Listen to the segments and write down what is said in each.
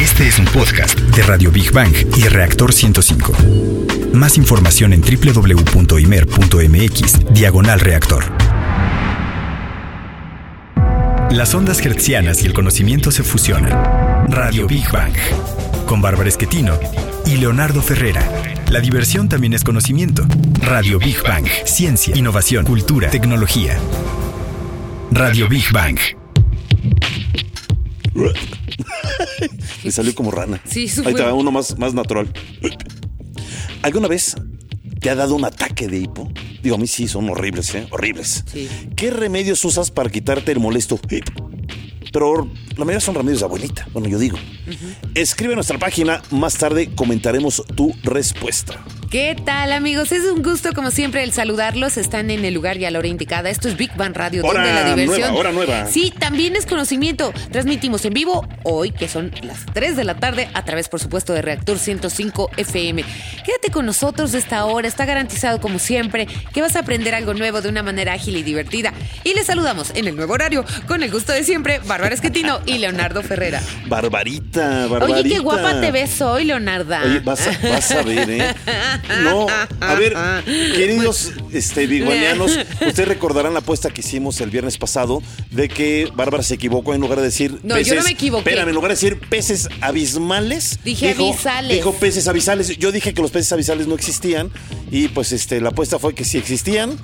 Este es un podcast de Radio Big Bang y Reactor 105. Más información en www.imer.mx, diagonal reactor. Las ondas hertzianas y el conocimiento se fusionan. Radio Big Bang. Con Bárbara Esquetino y Leonardo Ferrera. La diversión también es conocimiento. Radio Big Bang. Ciencia, innovación, cultura, tecnología. Radio Big Bang. Me salió como rana. Sí, eso Ahí fue- está, uno más, más natural. ¿Alguna vez te ha dado un ataque de hipo? Digo, a mí sí, son horribles, ¿eh? Horribles. Sí. ¿Qué remedios usas para quitarte el molesto hipo? Pero la mayoría son remedios de abuelita. Bueno, yo digo. Escribe a nuestra página. Más tarde comentaremos tu respuesta. ¿Qué tal amigos? Es un gusto como siempre el saludarlos. Están en el lugar y a la hora indicada. Esto es Big Bang Radio, Hora donde la diversión. nueva, hora nueva. Sí, también es conocimiento. Transmitimos en vivo hoy, que son las 3 de la tarde, a través, por supuesto, de Reactor 105 FM. Quédate con nosotros esta hora. Está garantizado, como siempre, que vas a aprender algo nuevo de una manera ágil y divertida. Y les saludamos en el nuevo horario, con el gusto de siempre, Bárbara Esquetino y Leonardo Ferrera. Barbarita, barbarita. Oye, qué guapa te ves hoy, Leonarda. Oye, vas a, vas a ver, ¿eh? No, a ver, queridos este, biguanianos, ustedes recordarán la apuesta que hicimos el viernes pasado de que Bárbara se equivocó en lugar de decir No, yo no me equivoqué. Espérame, en lugar de decir peces abismales. Dije dijo- abisales. Dijo peces abisales. Yo dije que los peces abisales no existían y pues este la apuesta fue que sí existían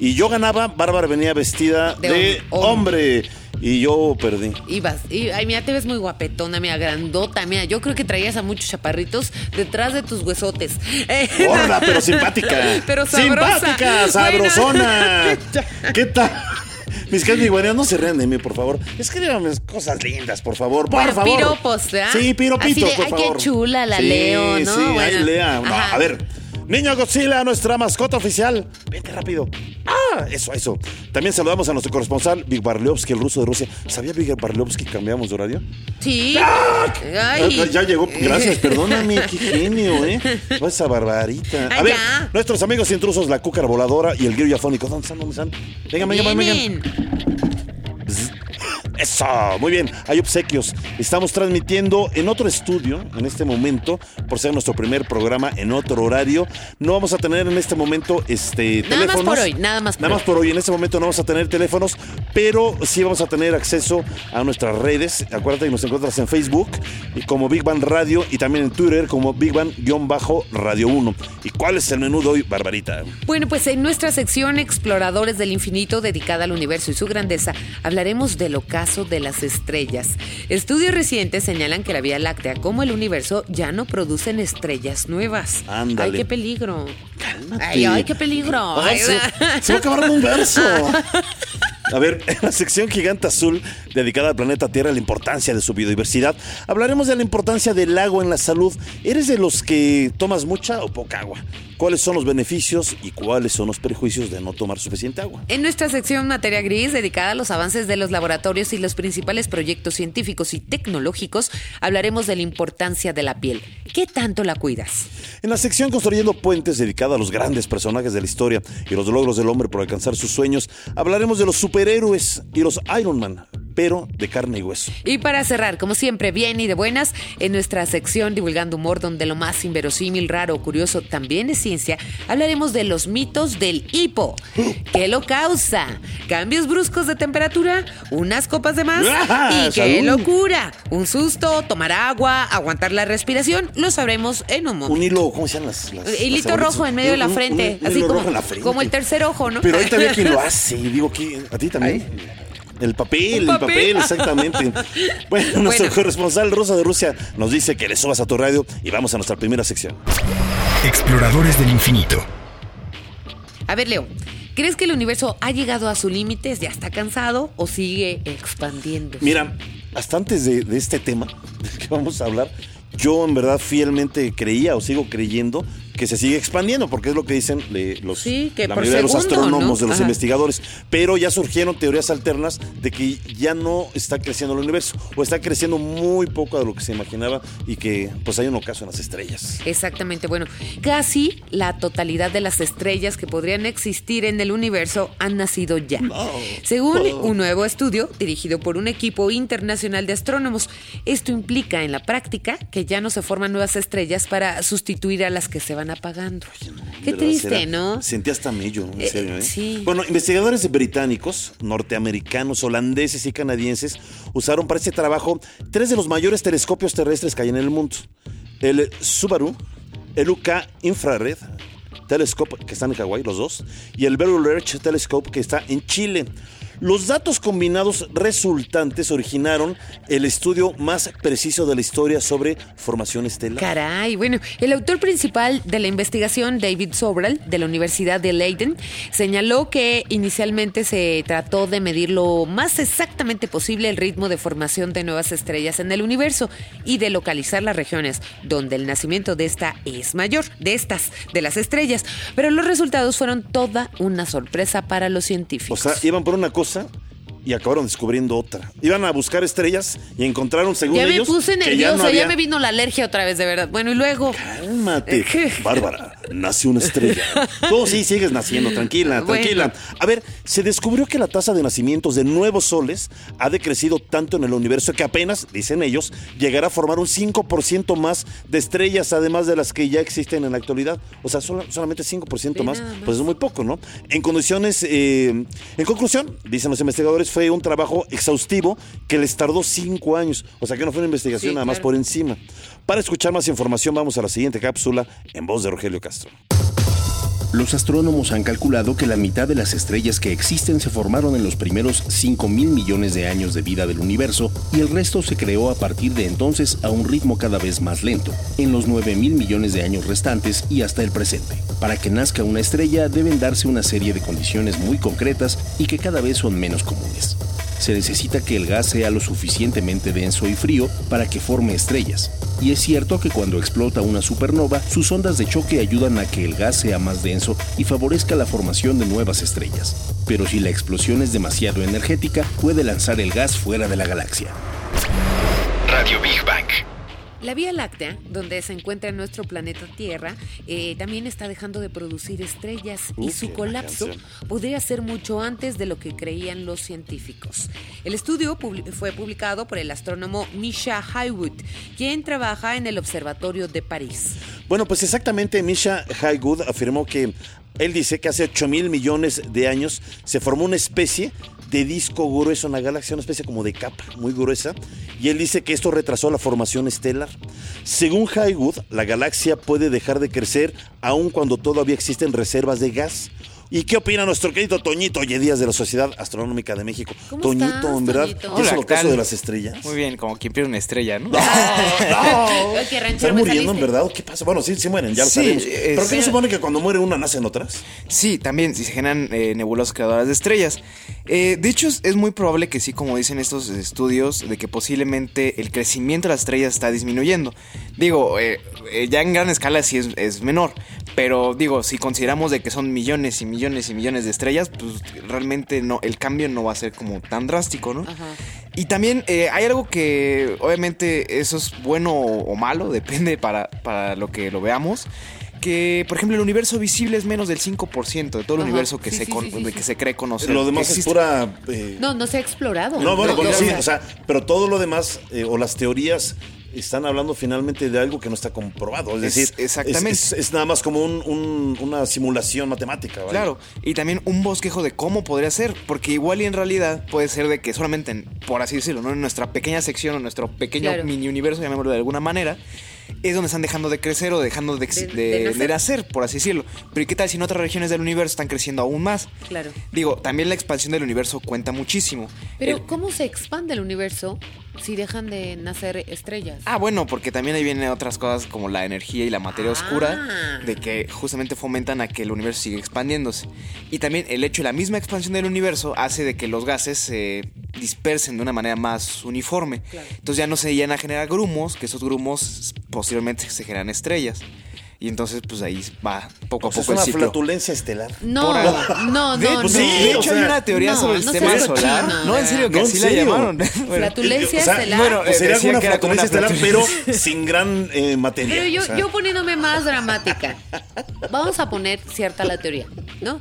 y yo ganaba, Bárbara venía vestida De de, hom- hombre y yo perdí. Ibas, y, ay, mira, te ves muy guapetona, mira, grandota, mira, yo creo que traías a muchos chaparritos detrás de tus huesotes. Eh, Gorda, pero simpática. Pero sabrosa. Simpática, sabrosona. ¿Qué tal? Mis queridos iguaneros, no se rían de mí, por favor. Escríbanme cosas lindas, por favor. Por Bueno, favor. piropos, ¿verdad? Sí, piropitos, Así de, por ay, qué chula la Sí, Leo, ¿no? Sí, Bueno. ahí lea. No, a ver. Niño Godzilla, nuestra mascota oficial. Vente rápido. Ah, eso, eso. También saludamos a nuestro corresponsal, Big Barliovsky, el ruso de Rusia. ¿Sabía Big Barliovsky que cambiamos de horario? Sí. Ya, Ay. ya llegó. Gracias, perdóname, qué genio, ¿eh? Oh, Esa barbarita. A Ay, ver, ya. nuestros amigos intrusos, la cúcara voladora y el grillo afónico. ¿Dónde están? ¿Dónde están? Vengan, vengan, vengan. Vienen. Eso, muy bien. Hay obsequios. Estamos transmitiendo en otro estudio en este momento, por ser nuestro primer programa en otro horario. No vamos a tener en este momento este Nada más teléfonos. por hoy, nada más por Nada hoy. más por hoy. En este momento no vamos a tener teléfonos, pero sí vamos a tener acceso a nuestras redes. Acuérdate que nos encuentras en Facebook y como Big Bang Radio y también en Twitter como Big Bang-Radio 1. ¿Y cuál es el menú de hoy, Barbarita? Bueno, pues en nuestra sección Exploradores del Infinito dedicada al universo y su grandeza, hablaremos del ocaso de las estrellas. Estudios recientes señalan que la Vía Láctea, como el universo, ya no producen estrellas nuevas. Ándale. Ay, qué peligro. Cálmate. Ay, ay, qué peligro. Ay, se, se va a acabar un verso. A ver, en la sección Gigante Azul, dedicada al planeta Tierra, la importancia de su biodiversidad, hablaremos de la importancia del agua en la salud. ¿Eres de los que tomas mucha o poca agua? ¿Cuáles son los beneficios y cuáles son los perjuicios de no tomar suficiente agua? En nuestra sección Materia Gris, dedicada a los avances de los laboratorios y los principales proyectos científicos y tecnológicos, hablaremos de la importancia de la piel. ¿Qué tanto la cuidas? En la sección Construyendo Puentes, dedicada a los grandes personajes de la historia y los logros del hombre por alcanzar sus sueños, hablaremos de los superhéroes y los Iron Man, pero de carne y hueso. Y para cerrar, como siempre, bien y de buenas, en nuestra sección Divulgando Humor, donde lo más inverosímil, raro o curioso también es ciencia, hablaremos de los mitos del hipo. ¿Qué lo causa? ¿Cambios bruscos de temperatura? ¿Unas copas de más? ¡Ah! ¿Y qué ¡Salud! locura? ¿Un susto? ¿Tomar agua? ¿Aguantar la respiración? Lo sabremos en un momento. Un hilo, ¿cómo se llaman las, las- las Hilito rojo en medio de la Un- un- frente, un así hilo como, rojo en la frente. como el tercer ojo, ¿no? Pero ahí también quien lo hace. Y digo, que ¿a ti también? El papel, ¿Un el papel? papel, exactamente. Bueno, nuestro Bueno. corresponsal Rosa de Rusia nos dice que le subas a tu radio y vamos a nuestra primera sección. Exploradores del infinito. A ver, Leo, ¿crees que el universo ha llegado a sus límites, ya está cansado o sigue expandiendo? Mira, hasta antes de, de este tema del que vamos a hablar, yo en verdad fielmente creía o sigo creyendo que se sigue expandiendo, porque es lo que dicen los, Sí, que la mayoría de los astrónomos, ¿no? de los Ajá. investigadores. Pero ya surgieron teorías alternas de que ya no está creciendo el universo, o está creciendo muy poco de lo que se imaginaba y que pues hay un ocaso en las estrellas. Exactamente, bueno, casi la totalidad de las estrellas que podrían existir en el universo han nacido ya. Según un nuevo estudio dirigido por un equipo internacional de astrónomos, esto implica en la práctica que ya no se forman nuevas estrellas para sustituir a las que se van apagando. Qué triste, ¿no? Sentí hasta mello, en Eh, serio. ¿eh? sí. Bueno, investigadores británicos, norteamericanos, holandeses y canadienses usaron para este trabajo tres de los mayores telescopios terrestres que hay en el mundo. El Subaru, el UK Infrared Telescope, que están en Hawái, los dos, y el Very Large Telescope, que está en Chile. Los datos combinados resultantes originaron el estudio más preciso de la historia sobre formación estelar. Caray, bueno, el autor principal de la investigación, David Sobral, de la Universidad de Leiden, señaló que inicialmente se trató de medir lo más exactamente posible el ritmo de formación de nuevas estrellas en el universo y de localizar las regiones donde el nacimiento de esta es mayor, de estas, de las estrellas. Pero los resultados fueron toda una sorpresa para los O científicos. sea, iban por una cosa y acabaron descubriendo otra. Iban a buscar estrellas y encontraron, según ya me ellos, puse que ya nerviosa, no ya me vino la alergia otra vez, de verdad. Bueno, y luego... Cálmate, Bárbara, nace una estrella. Tú sí sigues naciendo, tranquila, Bueno. tranquila. A ver, se descubrió que la tasa de nacimientos de nuevos soles ha decrecido tanto en el universo que apenas, dicen ellos, llegará a formar un 5% más de estrellas, además de las que ya existen en la actualidad. O sea, solo- solamente 5% Ve más, más. pues es muy poco, ¿no? En condiciones, eh, en conclusión, dicen los investigadores, fue un trabajo exhaustivo que les tardó cinco años. O sea, que no fue una investigación Sí, nada más claro. por encima. Para escuchar más información, vamos a la siguiente cápsula en voz de Rogelio Castro. Los astrónomos han calculado que la mitad de las estrellas que existen se formaron en los primeros 5 mil millones de años de vida del universo y el resto se creó a partir de entonces a un ritmo cada vez más lento, en los 9 mil millones de años restantes y hasta el presente. Para que nazca una estrella deben darse una serie de condiciones muy concretas y que cada vez son menos comunes. Se necesita que el gas sea lo suficientemente denso y frío para que forme estrellas. Y es cierto que cuando explota una supernova, sus ondas de choque ayudan a que el gas sea más denso y favorezca la formación de nuevas estrellas. Pero si la explosión es demasiado energética, puede lanzar el gas fuera de la galaxia. Radio Big Bang. La Vía Láctea, donde se encuentra nuestro planeta Tierra, eh, también está dejando de producir estrellas y Uh, su colapso podría ser mucho antes de lo que creían los científicos. El estudio fue publicado por el astrónomo Misha Haywood, quien trabaja en el Observatorio de París. Bueno, pues exactamente, Misha Haygood afirmó que él dice que hace 8 mil millones de años se formó una especie de disco grueso en la galaxia, una especie como de capa muy gruesa, y él dice que esto retrasó la formación estelar. Según Haywood, la galaxia puede dejar de crecer aun cuando todavía existen reservas de gas. ¿Y qué opina nuestro querido Toñito Oye Díaz de la Sociedad Astronómica de México? ¿Cómo Toñito, estás, en verdad, Toñito? ¿qué es el ¿qué ocaso de las estrellas? Muy bien, como quien pierde una estrella, ¿no? Ranchero ¿Están muriendo en verdad? ¿Qué pasa? Bueno, sí, sí mueren, ya lo Sí, sabemos. eh, ¿Pero qué no supone que cuando muere una nacen otras? Sí, también, si se generan eh, nebulosas creadoras de estrellas. Eh, de hecho, es, es muy probable que sí, como dicen estos estudios, de que posiblemente el crecimiento de las estrellas está disminuyendo. Digo, eh, eh, ya en gran escala sí es, es menor, pero digo, si consideramos de que son millones y millones y millones de estrellas, pues realmente no, el cambio no va a ser como tan drástico, ¿no? Ajá. Y también eh, hay algo que obviamente eso es bueno o, malo, depende para, para lo que lo veamos. Que, por ejemplo, el universo visible es menos del 5% de todo el Ajá. universo que, Sí, se, sí, con- sí, sí, que sí. se cree conocer. Lo demás Existe. es pura... eh, No, no se ha explorado. No, bueno, bueno, no, sí, no. o sea, pero todo lo demás, eh, o las teorías, están hablando finalmente de algo que no está comprobado. Es, Es- decir, exactamente. Es, es- es nada más como un- un- una simulación matemática. ¿vale? Claro, y también un bosquejo de cómo podría ser, porque igual y en realidad puede ser de que solamente, en- por así decirlo, ¿no? en nuestra pequeña sección o nuestro pequeño Claro. mini universo, llamémoslo de alguna manera, es donde están dejando de crecer o dejando de, ex- De- de- de nacer. por así decirlo. Pero ¿y qué tal si en otras regiones del universo están creciendo aún más? Claro. Digo, también la expansión del universo cuenta muchísimo. Pero, El- ¿cómo se expande el universo si dejan de nacer estrellas? Ah, bueno, porque también ahí vienen otras cosas como la energía y la materia Ah. oscura, de que justamente fomentan a que el universo siga expandiéndose. Y también el hecho de la misma expansión del universo hace de que los gases se dispersen de una manera más uniforme. Claro. Entonces ya no se llegan a generar grumos, que esos grumos posteriormente se generan estrellas. Y entonces, pues ahí va poco a Pues es poco el una ciclo. flatulencia estelar. No, no, no, De, no. pues sí, de o hecho, sea, hay una teoría no, sobre el no sistema seas solar. no, en serio, que No, así la llamaron. Bueno, Flatulencia O sea, estelar. bueno, sería decía una que era como flatulencia una estelar, pero sin gran eh, materia. Pero yo, o sea. yo poniéndome más dramática, vamos a poner cierta la teoría, ¿no?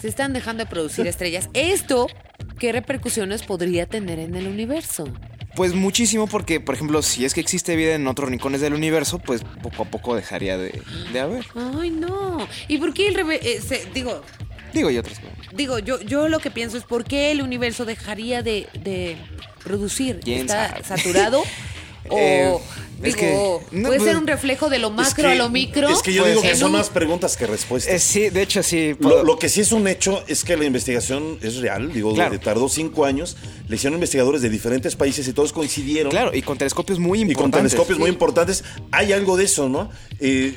Se están dejando de producir estrellas. ¿Esto qué repercusiones podría tener en el universo? Pues muchísimo porque, por ejemplo, si es que existe vida en otros rincones del universo, pues poco a poco dejaría de, de haber. Ay, no. ¿Y por qué el reve- eh, se- digo, Digo, y otras cosas. digo, yo, yo lo que pienso es por qué el universo dejaría de, de producir. ¿Quién ¿Está sabe? saturado? O Eh, es digo, que- no, puede pues- ser un reflejo de lo Es macro que- a lo micro. Es que yo Puede digo que son un- más preguntas que respuestas. Eh, sí, de hecho, sí. Lo, que sí es un hecho es que la investigación es real. Digo, Claro. tardó cinco años. Le hicieron investigadores de diferentes países y todos coincidieron. Claro, y con telescopios muy y con importantes. telescopios muy importantes. Hay algo de eso, ¿no? Eh,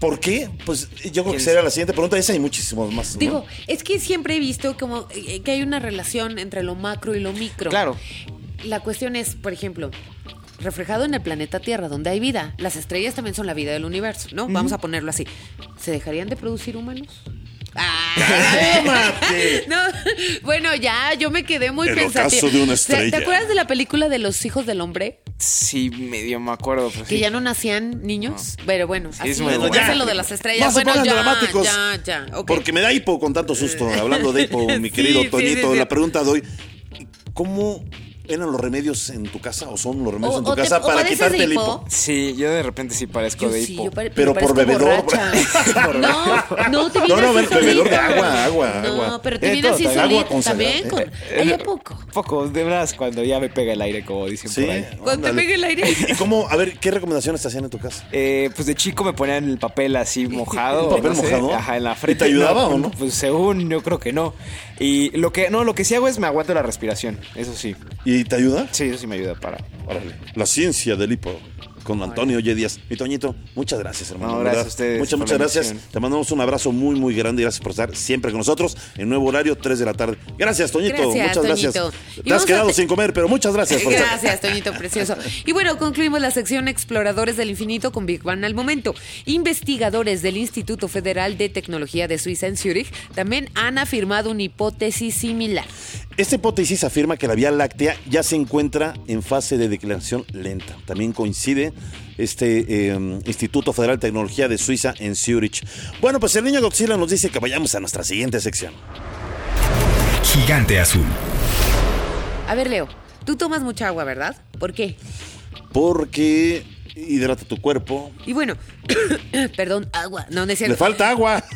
¿Por qué? Pues yo creo que ¿Quién sería la siguiente pregunta. Esa hay muchísimos más. ¿no? Digo, es que siempre he visto como que hay una relación entre lo macro y lo micro. Claro. La cuestión es, por ejemplo, reflejado en el planeta Tierra, donde hay vida, las estrellas también son la vida del universo, ¿no? Vamos a ponerlo así. ¿Se dejarían de producir humanos? Ah. No, bueno, ya, yo me quedé muy En el pensativa. caso de una O sea, ¿Te acuerdas de la película de los hijos del hombre? Sí, medio me acuerdo. pero Que sí. ya no nacían niños. Pero bueno, Sí, así es bueno. lo de las estrellas. Bueno, ya, dramáticos. ya, ya. Porque me da hipo con tanto susto. Hablando de hipo, mi querido sí, Toñito, sí, sí. la pregunta de hoy: ¿cómo eran los remedios en tu casa? ¿O son los remedios O- en tu te- casa para quitarte el hipo. Sí, yo de repente sí parezco Yo de sí, hipo. yo pare- Pero por parezco bebedor. no, no te No, vienes no, bebedor de agua, agua, No, agua. pero te Eh, vienes todo, así solito también. Con, Eh, ¿Hay eh, a poco? Poco, de verdad, cuando ya me pega el aire, como dicen Sí. por ahí. Cuando te pegue el aire. ¿Y, y cómo? A ver, ¿qué recomendaciones te hacían en tu casa? Eh, pues de chico me ponían el papel así mojado. ¿El papel no sé, mojado? Ajá, en la ¿Y frente. te ayudaba o no? Pues según yo creo que no. Y lo que no, lo que sí hago es me aguanto la respiración. Eso sí. ¿Y te ayuda? Sí, eso sí me ayuda para. Órale. La ciencia del hipo. Con Antonio Ye Díaz. Mi Toñito, muchas gracias, hermano. No, gracias a ustedes Muchas, muchas gracias. Te mandamos un abrazo muy, muy grande. y Gracias por estar siempre con nosotros en nuevo horario, 3 de la tarde. Gracias, Toñito. Gracias, muchas gracias. Toñito. Te has a quedado te- sin comer, pero muchas gracias por estar. Gracias, Toñito Precioso. Y bueno, concluimos la sección Exploradores del Infinito con Big Bang al momento. Investigadores del Instituto Federal de Tecnología de Suiza en Zúrich también han afirmado una hipótesis similar. Esta hipótesis afirma que la Vía Láctea ya se encuentra en fase de declinación lenta. También coincide este eh, Instituto Federal de Tecnología de Suiza en Zurich. Bueno, pues el niño Godzilla nos dice que vayamos a nuestra siguiente sección. Gigante azul. A ver, Leo, tú tomas mucha agua, ¿verdad? ¿Por qué? Porque hidrata tu cuerpo. Y bueno, perdón, agua. No, no es Le falta agua.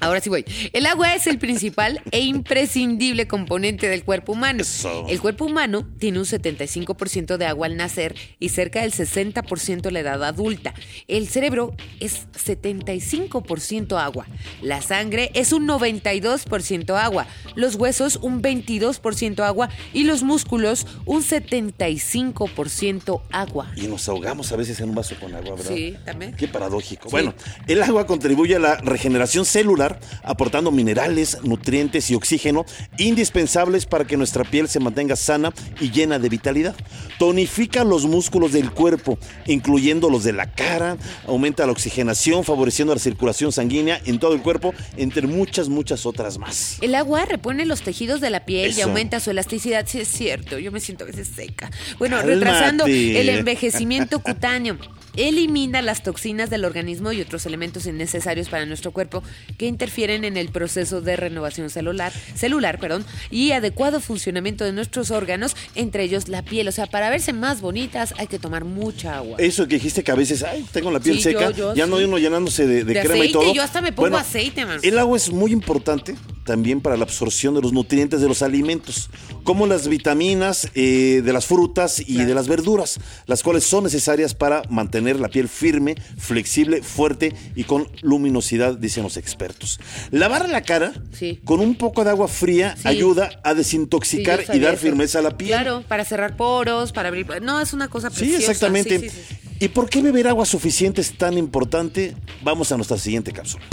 Ahora sí voy. El agua es el principal e imprescindible componente del cuerpo humano. Eso. El cuerpo humano tiene un 75% de agua al nacer y cerca del 60% a la edad adulta. El cerebro es 75% agua. La sangre es un 92% agua. Los huesos un 22% agua y los músculos un 75% agua. Y nos ahogamos a veces en un vaso con agua, ¿verdad? Sí, también. Qué paradójico. Bueno, el agua contribuye a la regeneración celular, aportando minerales, nutrientes y oxígeno indispensables para que nuestra piel se mantenga sana y llena de vitalidad. Tonifica los músculos del cuerpo, incluyendo los de la cara, aumenta la oxigenación, favoreciendo la circulación sanguínea en todo el cuerpo, entre muchas, muchas otras más. El agua repone los tejidos de la piel y aumenta su elasticidad. Sí, es cierto. Yo me siento a veces seca. Bueno, Cálmate. retrasando el envejecimiento cutáneo. Elimina las toxinas del organismo y otros elementos innecesarios para nuestro cuerpo que interfieren en el proceso de renovación celular, celular perdón, y adecuado funcionamiento de nuestros órganos, entre ellos la piel. O sea, para verse más bonitas hay que tomar mucha agua. Eso que dijiste que a veces, ay, tengo la piel Sí, seca, yo ya no hay uno llenándose de, de De crema y todo. yo hasta me pongo aceite, man. El agua es muy importante también para la absorción de los nutrientes de los alimentos, como las vitaminas eh, de las frutas y Claro. de las verduras, las cuales son necesarias para mantener la piel firme, flexible, fuerte y con luminosidad, dicen los expertos. Lavar la cara Sí. con un poco de agua fría Sí. ayuda a desintoxicar y dar eso. firmeza a la piel. Claro, para cerrar poros, para abrir. No, es una cosa Sí, preciosa. exactamente. Sí, sí, sí. ¿Y por qué beber agua suficiente es tan importante? Vamos a nuestra siguiente cápsula.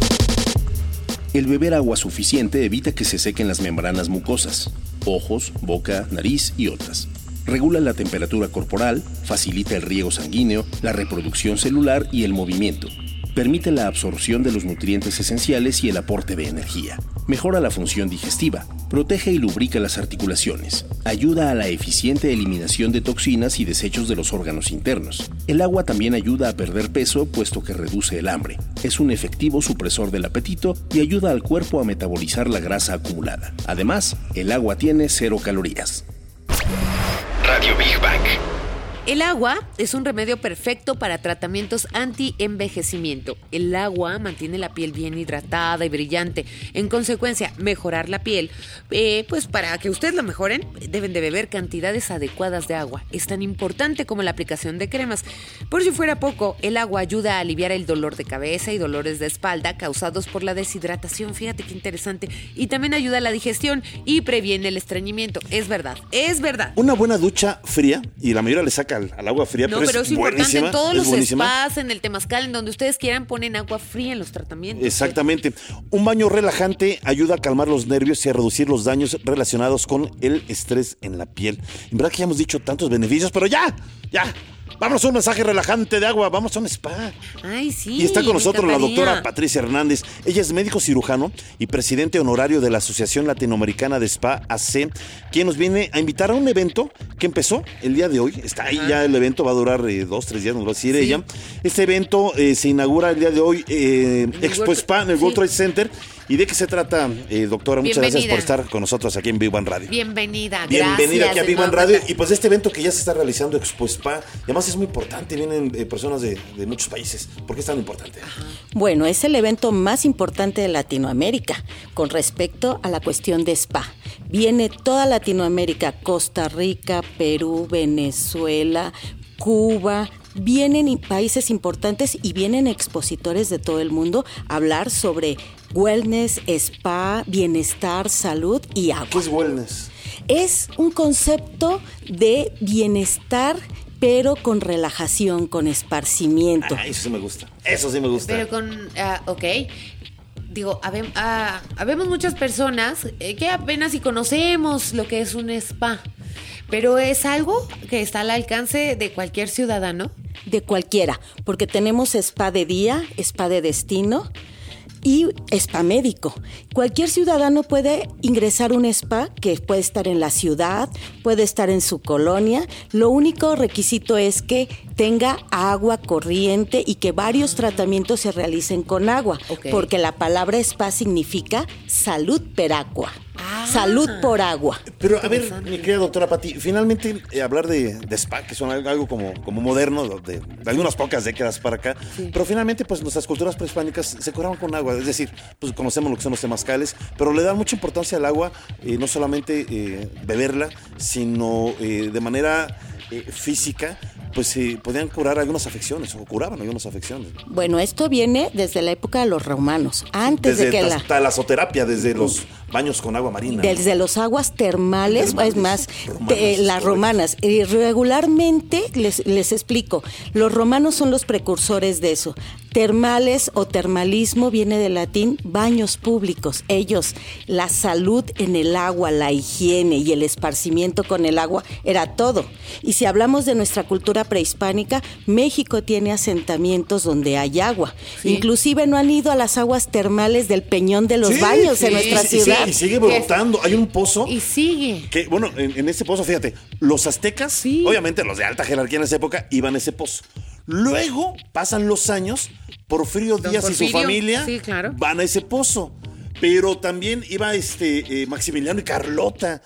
El beber agua suficiente evita que se sequen las membranas mucosas, ojos, boca, nariz y otras. Regula la temperatura corporal, facilita el riego sanguíneo, la reproducción celular y el movimiento. permite la absorción de los nutrientes esenciales y el aporte de energía. Mejora la función digestiva, protege y lubrica las articulaciones, ayuda a la eficiente eliminación de toxinas y desechos de los órganos internos. El agua también ayuda a perder peso puesto que reduce el hambre. Es un efectivo supresor del apetito y ayuda al cuerpo a metabolizar la grasa acumulada. Además, el agua tiene cero calorías. El agua es un remedio perfecto para tratamientos anti-envejecimiento. El agua mantiene la piel bien hidratada y brillante. En consecuencia, mejorar la piel, eh, pues para que ustedes la mejoren, deben de beber cantidades adecuadas de agua. Es tan importante como la aplicación de cremas. Por si fuera poco, el agua ayuda a aliviar el dolor de cabeza y dolores de espalda causados por la deshidratación. Fíjate qué interesante. Y también ayuda a la digestión y previene el estreñimiento. Es verdad, es verdad. Una buena ducha fría, y la mayoría le saca al, al agua fría, No, pero, pero, es, es, importante en todos los buenísima. spas, en el temazcal, en donde ustedes quieran, ponen agua fría en los tratamientos. Exactamente. Un baño relajante ayuda a calmar los nervios y a reducir los daños relacionados con el estrés en la piel. En verdad que ya hemos dicho tantos beneficios, pero ya, ya. Vámonos a un masaje relajante de agua, vamos a un spa. Ay, sí. Y está con nosotros la doctora Patricia Hernández. Ella es médico cirujano y presidente honorario de la Asociación Latinoamericana de Spa AC, quien nos viene a invitar a un evento que empezó el día de hoy. Está ahí ya el evento, va a durar eh, dos, tres días, nos va a decir Sí. ella. Este evento eh, se inaugura el día de hoy eh, Expo World- Spa en el sí. World Trade Center. ¿Y de qué se trata, eh, doctora? Muchas gracias por estar con nosotros aquí en One Radio. Bienvenida, Bienvenida gracias aquí a nueva Radio. Y pues este evento que ya se está realizando, Expo Spa, además es muy importante, vienen eh, personas de, de muchos países. ¿Por qué es tan importante? Bueno, es el evento más importante de Latinoamérica con respecto a la cuestión de spa. Viene toda Latinoamérica, Costa Rica, Perú, Venezuela, Cuba. Vienen países importantes y vienen expositores de todo el mundo a hablar sobre wellness, spa, bienestar, salud y agua. ¿Qué es wellness? Es un concepto de bienestar, pero con relajación, con esparcimiento. Ah, eso sí me gusta. Eso sí me gusta. Pero con, ah, ok. Digo, habem- ah, habemos muchas personas eh, que apenas si conocemos lo que es un spa, pero es algo que está al alcance de cualquier ciudadano. De cualquiera, porque tenemos spa de día, spa de destino y spa médico. Cualquier ciudadano puede ingresar un spa que puede estar en la ciudad, puede estar en su colonia. Lo único requisito es que tenga agua corriente y que varios tratamientos se realicen con agua, porque la palabra spa significa salud per agua, Ah. salud por agua. Pero a ver, mi querida doctora Pati, finalmente eh, hablar de, de spa, que son algo, algo como, como moderno, de, de algunas pocas décadas para acá, pero finalmente pues nuestras culturas prehispánicas se curaban con agua, es decir, pues conocemos lo que son los temazcales, pero le dan mucha importancia al agua, eh, no solamente eh, beberla, sino eh, de manera eh, física, pues eh, podían curar algunas afecciones, o curaban algunas afecciones. Bueno, esto viene desde la época de los romanos, antes Desde de que la... hasta la azoterapia, desde los baños con agua marina. Desde los aguas termales, Termales, es más, romanas, de- las romanas. Y regularmente, les, les explico, los romanos son los precursores de eso. Termales o termalismo viene del latín baños públicos. Ellos, la salud en el agua, la higiene y el esparcimiento con el agua era todo. Y si hablamos de nuestra cultura prehispánica, México tiene asentamientos donde hay agua. Inclusive no han ido a las aguas termales del Peñón de los Sí, Baños sí, en nuestra y Y sigue brotando. Hay un pozo. Y sigue. Que, bueno, en, en ese pozo, fíjate, los aztecas, Sí. obviamente los de alta jerarquía en esa época, iban a ese pozo. Luego pasan los años, Porfirio Don Díaz y su familia sí, claro. van a ese pozo. Pero también iba este eh, Maximiliano y Carlota.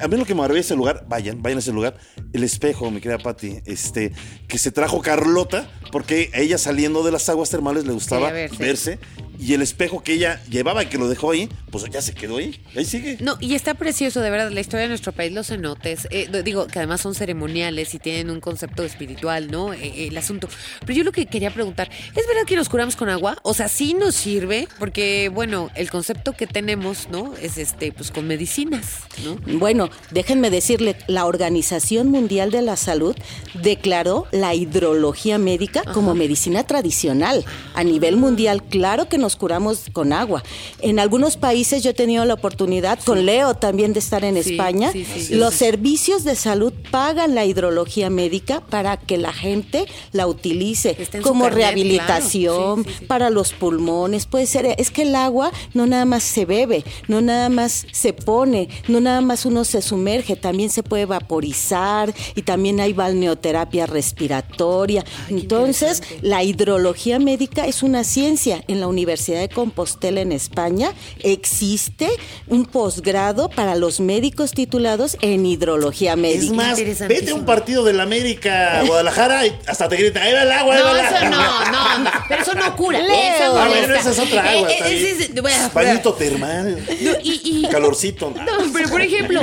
A mí lo que me maravilla ese lugar, vayan, vayan a ese lugar, el espejo, mi querida Patti, este, que se trajo Carlota, porque a ella saliendo de las aguas termales le gustaba verse, y el espejo que ella llevaba y que lo dejó ahí, pues ya se quedó ahí, ahí sigue. No, y está precioso, de verdad, la historia de nuestro país, los cenotes, eh, digo, que además son ceremoniales y tienen un concepto espiritual, ¿no? Eh, eh, el asunto. Pero yo lo que quería preguntar, ¿es verdad que nos curamos con agua? O sea, sí nos sirve, porque, bueno, el concepto que tenemos, ¿no? Es este, pues con medicinas, ¿no? Bueno, déjenme decirle, la Organización Mundial de la Salud declaró la hidrología médica como medicina tradicional. A nivel mundial, claro que nos curamos con agua. En algunos países yo he tenido la oportunidad, con Leo también, de estar en Sí, España. sí. Los servicios de salud pagan la hidrología médica para que la gente la utilice como carnet, rehabilitación, claro. Para los pulmones. Puede ser, es que el agua no nada más se bebe, no nada más se pone, no nada más uno se sumerge, también se puede vaporizar y también hay balneoterapia respiratoria. Entonces, la hidrología médica es una ciencia. En la Universidad de Compostela en España existe un posgrado para los médicos titulados en hidrología Es médica. más, Interesantísimo. vete a un partido del América a Guadalajara y hasta te gritan, ahí va el agua, No, eso agua. no, no, no, pero eso no cura. Leo. Eso Ah, bueno, esa es otra agua. Eh, eh, es- bueno, Bañito termal. No, y, y- Calorcito. No, pero por ejemplo,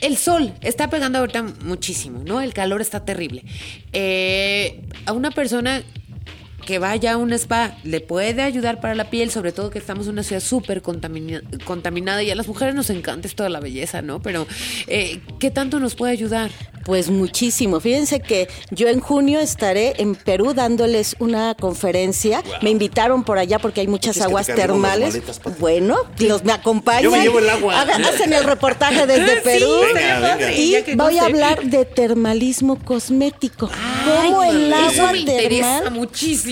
el sol está pegando ahorita muchísimo, ¿no? El calor está terrible. Eh, a una persona que vaya a un spa le puede ayudar para la piel, sobre todo que estamos en una ciudad súper contamina- contaminada y a las mujeres nos encanta esto de la belleza, ¿no? Pero, eh, ¿qué tanto nos puede ayudar? Pues muchísimo. Fíjense que yo en junio estaré en Perú dándoles una conferencia. Me invitaron por allá porque hay muchas ¿Quieres que aguas te termales. maletas, bueno, los me acompañan. Yo me llevo el agua. Hacen el reportaje desde Sí, Perú. Venga, venga. Y voy a hablar de termalismo cosmético. cómo el eso agua me interesa termal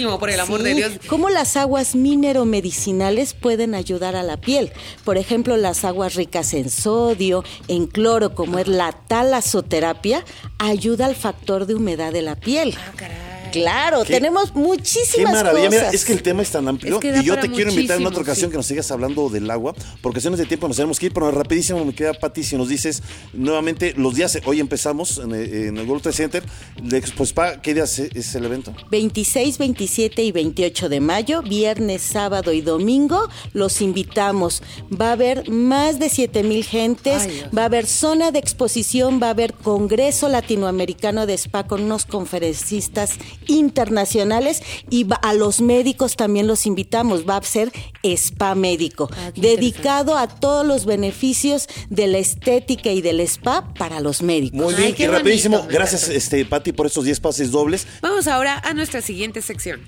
muchísimo, por el amor Sí, de Dios. Cómo las aguas mineromedicinales pueden ayudar a la piel. Por ejemplo, las aguas ricas en sodio, en cloro, como es la talasoterapia, ayuda al factor de humedad de la piel. Ah, caray. Claro, Qué- tenemos Qué muchísimas maravilla. cosas. Mira, es que el tema es tan amplio Es que y yo te quiero invitar en otra muchísimo, ocasión sí. que nos sigas hablando del agua. Por cuestiones de tiempo nos tenemos que ir, pero rapidísimo me queda Pati si nos dices nuevamente los días. Hoy empezamos en, el- en el World Trade Center. De Expo Spa, ¿qué días es es el evento? 26, 27 y 28 de mayo, viernes, sábado y domingo, los invitamos. Va a haber más de 7 mil gentes, Ay, va a haber zona de exposición, va a haber Congreso Latinoamericano de Spa con unos conferencistas internacionales y a los médicos también los invitamos. Va a ser Spa Médico, Ah, dedicado a todos los beneficios de la estética y del spa para los médicos. Muy Ay, bien, qué y rapidísimo. bonito, Gracias, este, Pati, por estos 10 pases dobles. Vamos ahora a nuestra siguiente sección.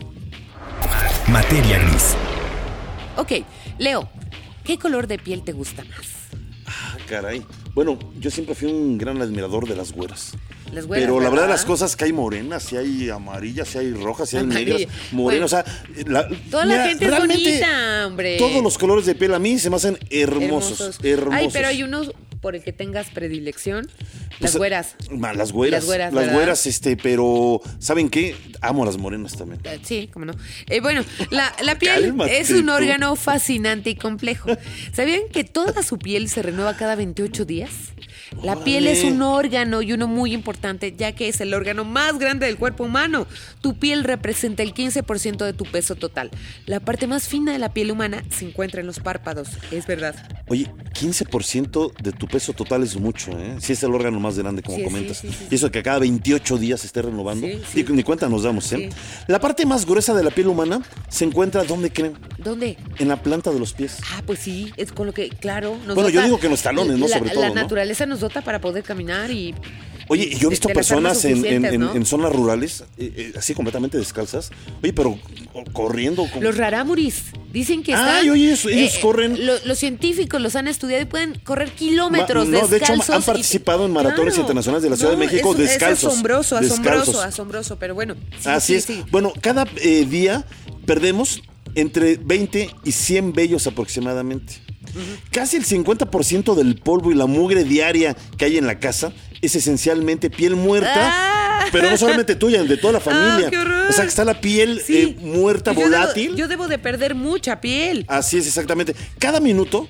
Materia gris. Ok, Leo, ¿qué color de piel te gusta más? Ah, caray. Bueno, yo siempre fui un gran admirador de las güeras. Las güeras, Pero la verdad, ¿verdad? las cosas que hay morenas, si hay amarillas, si hay rojas, si hay Amarilla. negras, morenas, Bueno. o sea, la- Toda la gente es bonita, hombre. Todos los colores de piel a mí se me hacen hermosos, hermosos. Ay, pero hay unos por el que tengas predilección. Pues, Las güeras. ma, Las güeras. Las güeras, Las güeras, este, pero ¿saben qué? Amo las morenas también. Eh, Sí, cómo no. Eh, bueno, la, la piel Cálmate es un órgano fascinante y complejo. ¿Sabían que toda su piel se renueva cada 28 días? La piel es un órgano y uno muy importante, ya que es el órgano más grande del cuerpo humano. Tu piel representa el 15% de tu peso total. La parte más fina de la piel humana se encuentra en los párpados, es verdad. Oye, 15% de tu peso total es mucho, ¿eh? Si es el órgano más grande, como Sí, comentas. sí, Y eso que cada 28 días se esté renovando. Ni, cuenta nos damos, ¿eh? La parte más gruesa de la piel humana se encuentra, ¿dónde creen? ¿Dónde? En la planta de los pies. Ah, pues sí, es con lo que, claro. Nos Bueno, yo digo que en los talones, ¿no? La, Sobre todo, la ¿no? naturaleza nos dota para poder caminar y. Oye, yo he visto personas en, en- zonas rurales, eh, eh, así completamente descalzas. Oye, pero corriendo. como- Los rarámuris dicen que están. Ay, oye, ellos- ellos corren- lo- los científicos los han estudiado y pueden correr Ma- kilómetros no, de hecho, han y- participado en maratones internacionales de la Ciudad de México es- descalzos, Es asombroso, asombroso, descalzos. asombroso, pero bueno. sí, Así sí, es. sí. Bueno, cada eh, día perdemos entre 20 y 100 vellos aproximadamente. Casi el 50% del polvo y la mugre diaria que hay en la casa es esencialmente piel muerta, Ah. pero no solamente tuya, de toda la familia. Ah, qué horror. O sea, que está la piel Sí. eh, muerta, Yo debo- volátil. yo debo de perder mucha piel. Así es, exactamente. Cada minuto,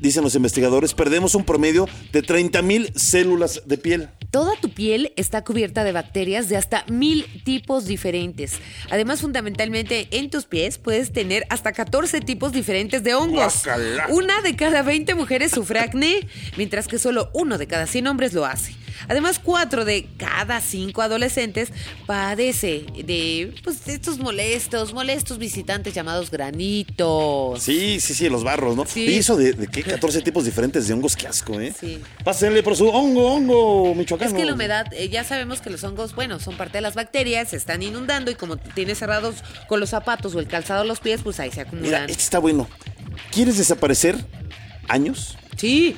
dicen los investigadores, perdemos un promedio de 30 mil células de piel. Toda tu piel está cubierta de bacterias de hasta mil tipos diferentes. Además, fundamentalmente, en tus pies puedes tener hasta 14 tipos diferentes de hongos. Guácala. Una de cada 20 mujeres sufre acné, mientras que solo uno de cada 100 hombres lo hace. Además, cuatro de cada cinco adolescentes padece de, pues, estos molestos, molestos visitantes llamados granitos. Sí, sí, sí, los barros, ¿no? Sí. Y eso de, de qué 14 tipos diferentes de hongos, qué asco, ¿eh? Sí. Pásenle por su hongo, hongo, michoacano. Es que la humedad, eh, ya sabemos que los hongos, bueno, son parte de las bacterias, se están inundando y como tienes cerrados con los zapatos o el calzado los pies, pues ahí se Mira, acumulan. este está bueno. ¿Quieres desaparecer años Sí.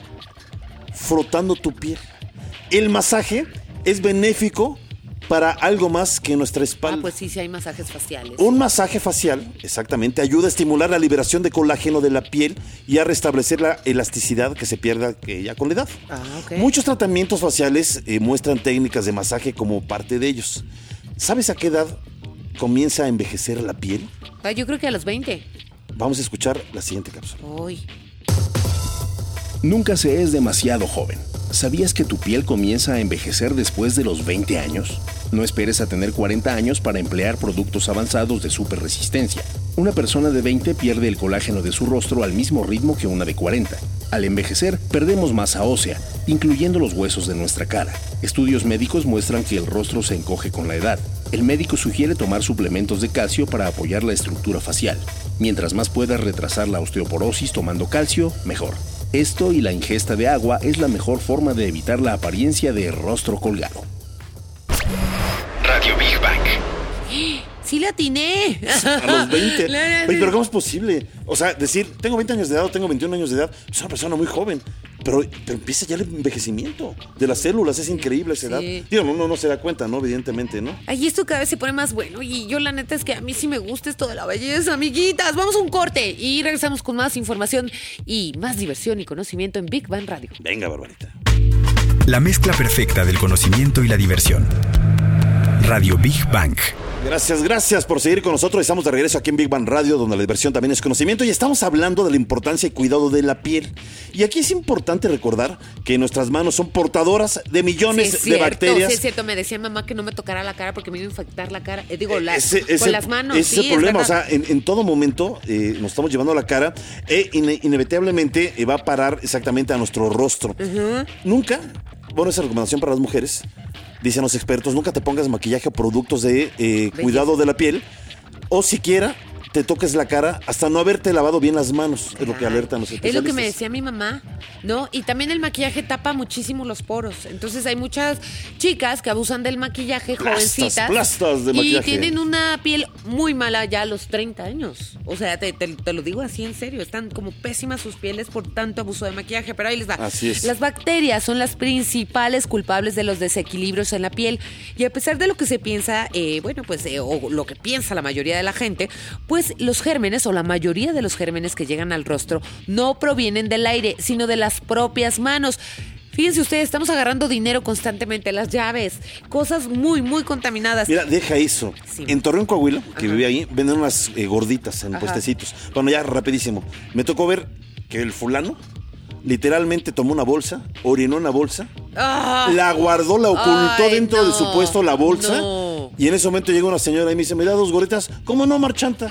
frotando tu piel. El masaje es benéfico para algo más que nuestra Ah, espalda. pues sí, sí hay masajes faciales. Un masaje facial, exactamente, ayuda a estimular la liberación de colágeno de la piel y a restablecer la elasticidad que se pierde que ya con la edad. Ah, ok. Muchos tratamientos faciales eh, muestran técnicas de masaje como parte de ellos. ¿Sabes a qué edad comienza a envejecer la piel? Ah, yo creo que a los 20. Vamos a escuchar la siguiente cápsula. Uy. Nunca se es demasiado joven. ¿Sabías que tu piel comienza a envejecer después de los 20 años? No esperes a tener 40 años para emplear productos avanzados de superresistencia. Una persona de 20 pierde el colágeno de su rostro al mismo ritmo que una de 40. Al envejecer, perdemos masa ósea, incluyendo los huesos de nuestra cara. Estudios médicos muestran que el rostro se encoge con la edad. El médico sugiere tomar suplementos de calcio para apoyar la estructura facial. Mientras más puedas retrasar la osteoporosis tomando calcio, mejor. Esto y la ingesta de agua es la mejor forma de evitar la apariencia de rostro colgado. Sí la atiné. A los 20. La- la- Oye, pero ¿cómo es posible? O sea, decir, tengo 20 años de edad o tengo 21 años de edad, es una persona muy joven. Pero, pero empieza ya el envejecimiento de las células, es increíble esa edad. Sí. Digo, no, no, no se da cuenta, ¿no? Evidentemente, ¿no? Ay, esto cada vez se pone más bueno. Y yo, la neta, es que a mí sí me gusta esto de la belleza, amiguitas. Vamos a un corte y regresamos con más información y más diversión y conocimiento en Big Bang Radio. Venga, Barbarita. La mezcla perfecta del conocimiento y la diversión. Radio Big Bang. Gracias, gracias por seguir con nosotros. Estamos de regreso aquí en Big Bang Radio, donde la diversión también es conocimiento, y estamos hablando de la importancia y cuidado de la piel. Y aquí es importante recordar que nuestras manos son portadoras de millones Sí, de cierto, bacterias. Sí, es cierto. Me decía mamá que no me tocara la cara porque me iba a infectar la cara. Eh, digo, la- Ese- ese- con las manos. ese sí, es el problema. O sea, en, en todo momento eh, nos estamos llevando a la cara e ine- inevitablemente eh, va a parar exactamente a nuestro rostro. Nunca, bueno, esa recomendación para las mujeres, dicen los expertos, nunca te pongas maquillaje o productos de eh, cuidado de la piel o siquiera te toques la cara hasta no haberte lavado bien las manos, es lo que alertan los Es especialistas. lo que me decía mi mamá, ¿no? Y también el maquillaje tapa muchísimo los poros. Entonces hay muchas chicas que abusan del maquillaje, Plastas, jovencitas. plastas de y maquillaje. tienen una piel muy mala ya a los 30 años. O sea, te, te- te lo digo así en serio. Están como pésimas sus pieles por tanto abuso de maquillaje. Pero ahí les va. Así es. Las bacterias son las principales culpables de los desequilibrios en la piel. Y a pesar de lo que se piensa, eh, bueno, pues, eh, o lo que piensa la mayoría de la gente, pues los gérmenes o la mayoría de los gérmenes que llegan al rostro no provienen del aire, sino de las propias manos. Fíjense ustedes, estamos agarrando dinero constantemente, las llaves, cosas muy, muy contaminadas. Mira, deja eso. Sí. En Torreón, Coahuila, que vivía ahí, venden unas eh, gorditas en Ajá. puestecitos. Bueno, ya rapidísimo. Me tocó ver que el fulano literalmente tomó una bolsa, orinó una bolsa, Ah. la guardó, la ocultó Ay, dentro de su no, puesto la bolsa. no. Y en ese momento llega una señora y me dice, ¿me da dos gorditas? ¿Cómo no, marchanta?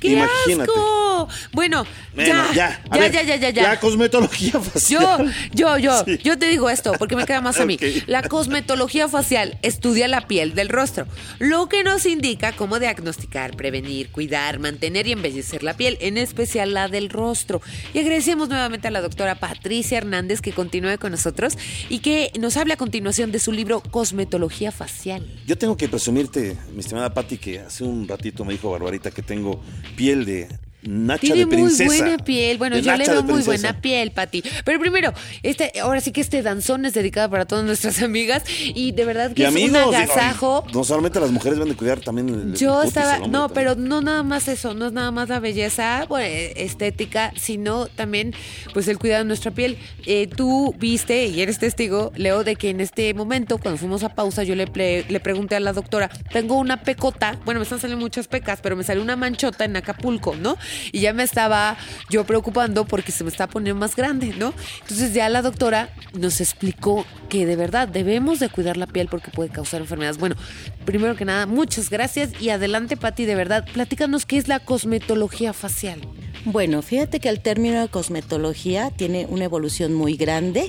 ¡Qué Imagínate. asco! Bueno, Bueno, ya, ya, ya, ver, ya, ya, ya, ya. La cosmetología Yo, facial. yo, yo, Sí. yo te digo esto porque me queda más a mí. La cosmetología facial estudia la piel del rostro, lo que nos indica cómo diagnosticar, prevenir, cuidar, mantener y embellecer la piel, en especial la del rostro. Y agradecemos nuevamente a la doctora Patricia Hernández que continúe con nosotros y que nos hable a continuación de su libro Cosmetología Facial. Yo tengo que presumirte, mi estimada Patti, que hace un ratito me dijo Barbarita que tengo piel de nacha Tiene de muy buena piel. Bueno, yo le veo muy buena piel, Pati. Pero primero, este, ahora sí que este danzón es dedicado para todas nuestras amigas y de verdad que Y es amigos, un agasajo. no solamente las mujeres deben de cuidar también el, Yo estaba, hombre no, también. pero no nada más eso, no es nada más la belleza bueno, eh, estética, sino también pues el cuidado de nuestra piel. Eh, tú viste y eres testigo, Leo, de que en este momento, cuando fuimos a pausa, yo le, le pregunté a la doctora, tengo una pecota, bueno, me están saliendo muchas pecas, pero me salió una manchota en Acapulco, ¿no? Y ya me estaba yo preocupando porque se me está poniendo más grande, ¿no? Entonces ya la doctora nos explicó que de verdad debemos de cuidar la piel porque puede causar enfermedades. Bueno, primero que nada, muchas gracias y adelante, Pati, de verdad, platícanos qué es la cosmetología facial. Bueno, fíjate que el término de cosmetología tiene una evolución muy grande.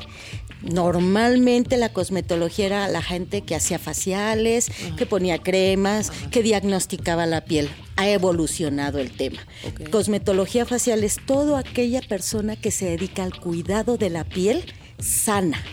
Normalmente la cosmetología era la gente que hacía faciales, que ponía cremas, que diagnosticaba la piel. Ha evolucionado el tema. Ok. Cosmetología facial es toda aquella persona que se dedica al cuidado de la piel sana.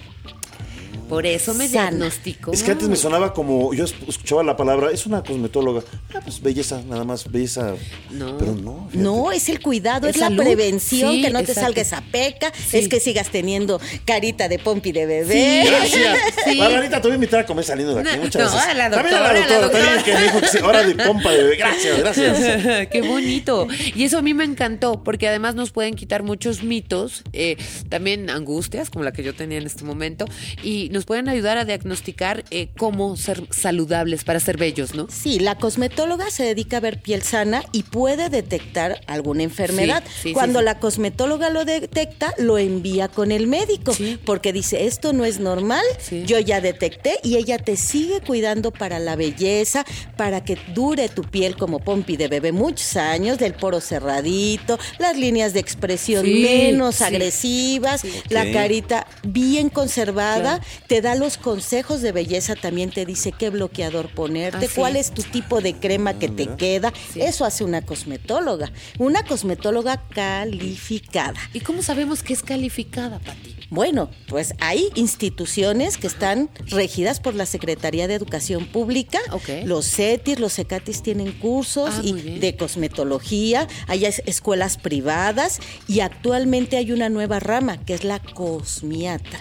Por eso me Sana. diagnosticó. Es que antes me sonaba como, yo escuchaba la palabra, es una cosmetóloga. Ah, pues belleza, nada más, belleza. No. Pero no. fíjate. No, es el cuidado, Es es, la salud. prevención, Sí, que no te exacto. salga esa peca, Sí. es que sigas teniendo carita de pompi de bebé. Sí. Gracias. Sí. Barbarita, te voy a invitar a comer saliendo de aquí. No, Muchas no, gracias. a la También a la doctora, a la doctora, también doctora. que me dijo que sí, hora de pompa de bebé. Gracias, gracias. Qué bonito. Y eso a mí me encantó, porque además nos pueden quitar muchos mitos, eh, también angustias, como la que yo tenía en este momento, y nos pueden ayudar a diagnosticar eh, cómo ser saludables para ser bellos, ¿no? Sí, la cosmetóloga se dedica a ver piel sana y puede detectar alguna enfermedad. Sí, sí, Cuando sí, sí. la cosmetóloga lo detecta, lo envía con el médico, Sí. porque dice, esto no es normal, Sí. yo ya detecté y ella te sigue cuidando para la belleza, para que dure tu piel como pompi de bebé muchos años, del poro cerradito, las líneas de expresión Sí, menos sí. agresivas, la carita bien conservada, Claro. Te da los consejos de belleza, también te dice qué bloqueador ponerte, Ah, sí. cuál es tu tipo de crema que te queda. Sí. Eso hace una cosmetóloga, una cosmetóloga calificada. ¿Y cómo sabemos que es calificada, Pati? Bueno, pues hay instituciones que están regidas por la Secretaría de Educación Pública. Los CETIS, los CECATIS tienen cursos Ah, y de cosmetología. Hay es- escuelas privadas y actualmente hay una nueva rama que es la cosmiatra.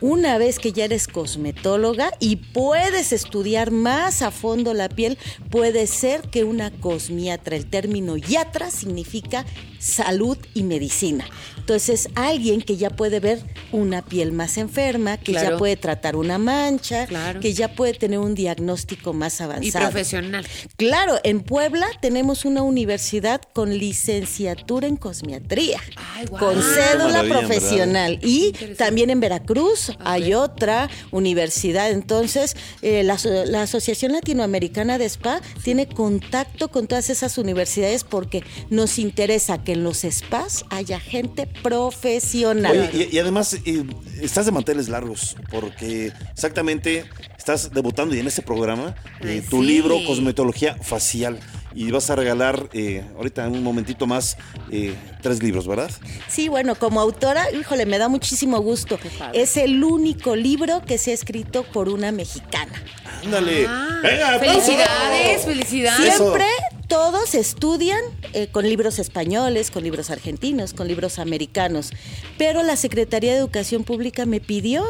Una vez que ya eres cosmetóloga y puedes estudiar más a fondo la piel, puede ser que una cosmiatra, el término yatra significa salud y medicina. Entonces, alguien que ya puede ver una piel más enferma, que Claro. ya puede tratar una mancha, Claro. que ya puede tener un diagnóstico más Y avanzado. profesional. Claro, en Puebla tenemos una universidad con licenciatura en cosmiatría, Ay, guau. con Qué cédula profesional. Y también en Veracruz hay otra universidad. Entonces, eh, la, la Asociación Latinoamericana de Spa tiene contacto con todas esas universidades porque nos interesa que en los spas haya gente profesional. Oye, y, y además eh, estás de manteles largos, porque exactamente estás debutando y en este programa eh, Ay, tu sí. libro Cosmetología Facial. Y vas a regalar eh, ahorita en un momentito más eh, tres libros, ¿verdad? Sí, bueno, como autora, híjole, me da muchísimo gusto. Es el único libro que se ha escrito por una mexicana. Ándale. Ah, Venga, felicidades, felicidades. Siempre todos estudian eh, con libros españoles, con libros argentinos, con libros americanos, pero la Secretaría de Educación Pública me pidió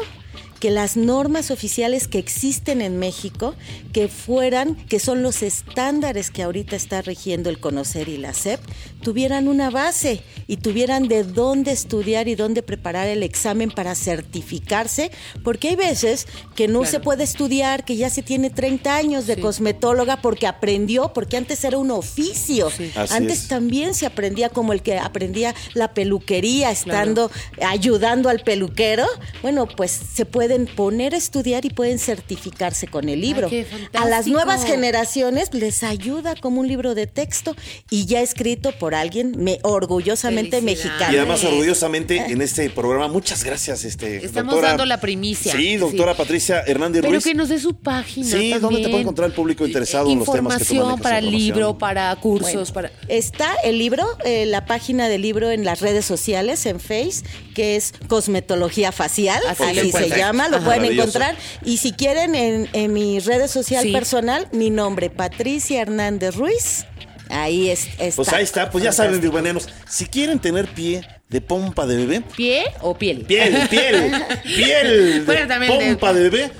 que las normas oficiales que existen en México, que fueran, que son los estándares que ahorita está rigiendo el Conocer y la SEP, tuvieran una base y tuvieran de dónde estudiar y dónde preparar el examen para certificarse, porque hay veces que no Claro. se puede estudiar, que ya se tiene 30 años de Sí. cosmetóloga porque aprendió, porque antes era un oficio. Antes es. también se aprendía como el que aprendía la peluquería, estando ayudando al peluquero. Bueno, pues se pueden poner a estudiar y pueden certificarse con el libro. a las nuevas generaciones les ayuda como un libro de texto y ya escrito por alguien me, orgullosamente mexicano. Y además orgullosamente en este programa, muchas gracias, este Estamos doctora- dando la primicia. Sí, doctora Sí. Patricia Hernández Pero Ruiz. que nos dé su página. Sí, ¿dónde te también. puede encontrar el público interesado en los temas que tú Información manejas, para el libro, para cursos, Bueno, para. Está el libro, eh, la página del libro en las redes sociales, en Face, que es Cosmetología Facial, Así se llama, lo Ajá. pueden encontrar. Y si quieren, en, en mi red social Sí. personal, mi nombre, Patricia Hernández Ruiz, ahí es, está. Pues ahí está, pues ya saben, bienvenidos. Si quieren tener pie de pompa de bebé, ¿Pie o piel? piel, piel, piel de Bueno, también de- pompa de bebé.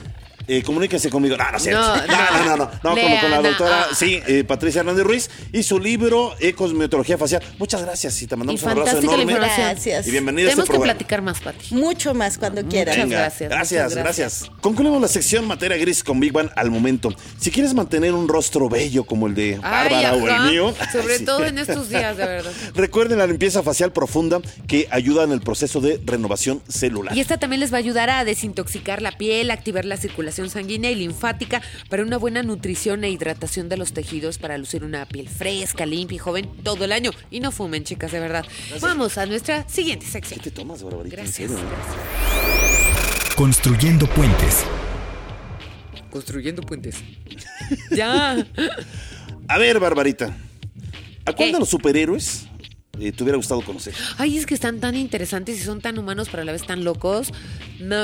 Eh, comuníquense conmigo. No, no, es cierto. No, no, no, no, no, no, con, la doctora, ah. sí, eh, Patricia Hernández Ruiz y su libro eh, Cosmetología Facial. Muchas gracias y te Y mandamos un abrazo enorme. Gracias. Y bienvenido a Tenemos este que programa. platicar más, Pati. Mucho más cuando quieran. Muchas Venga, gracias, Gracias, muchas gracias. Concluimos la sección materia gris con Big Bang al momento. Si quieres mantener un rostro bello como el de Bárbara Ay, o el mío. Sobre sí. todo en estos días, de verdad. Recuerden la limpieza facial profunda que ayuda en el proceso de renovación celular. Y esta también les va a ayudar a desintoxicar la piel, activar la circulación sanguínea y linfática para una buena nutrición e hidratación de los tejidos para lucir una piel fresca, limpia y joven todo el año. Y no fumen, chicas, de verdad. Vamos a nuestra siguiente sección. ¿Qué te tomas, Barbarita? Construyendo puentes. Construyendo puentes. ya. A ver, Barbarita. ¿A cuál de los superhéroes eh, te hubiera gustado conocer? Ay, es que están tan interesantes y son tan humanos, pero a la vez tan locos. No,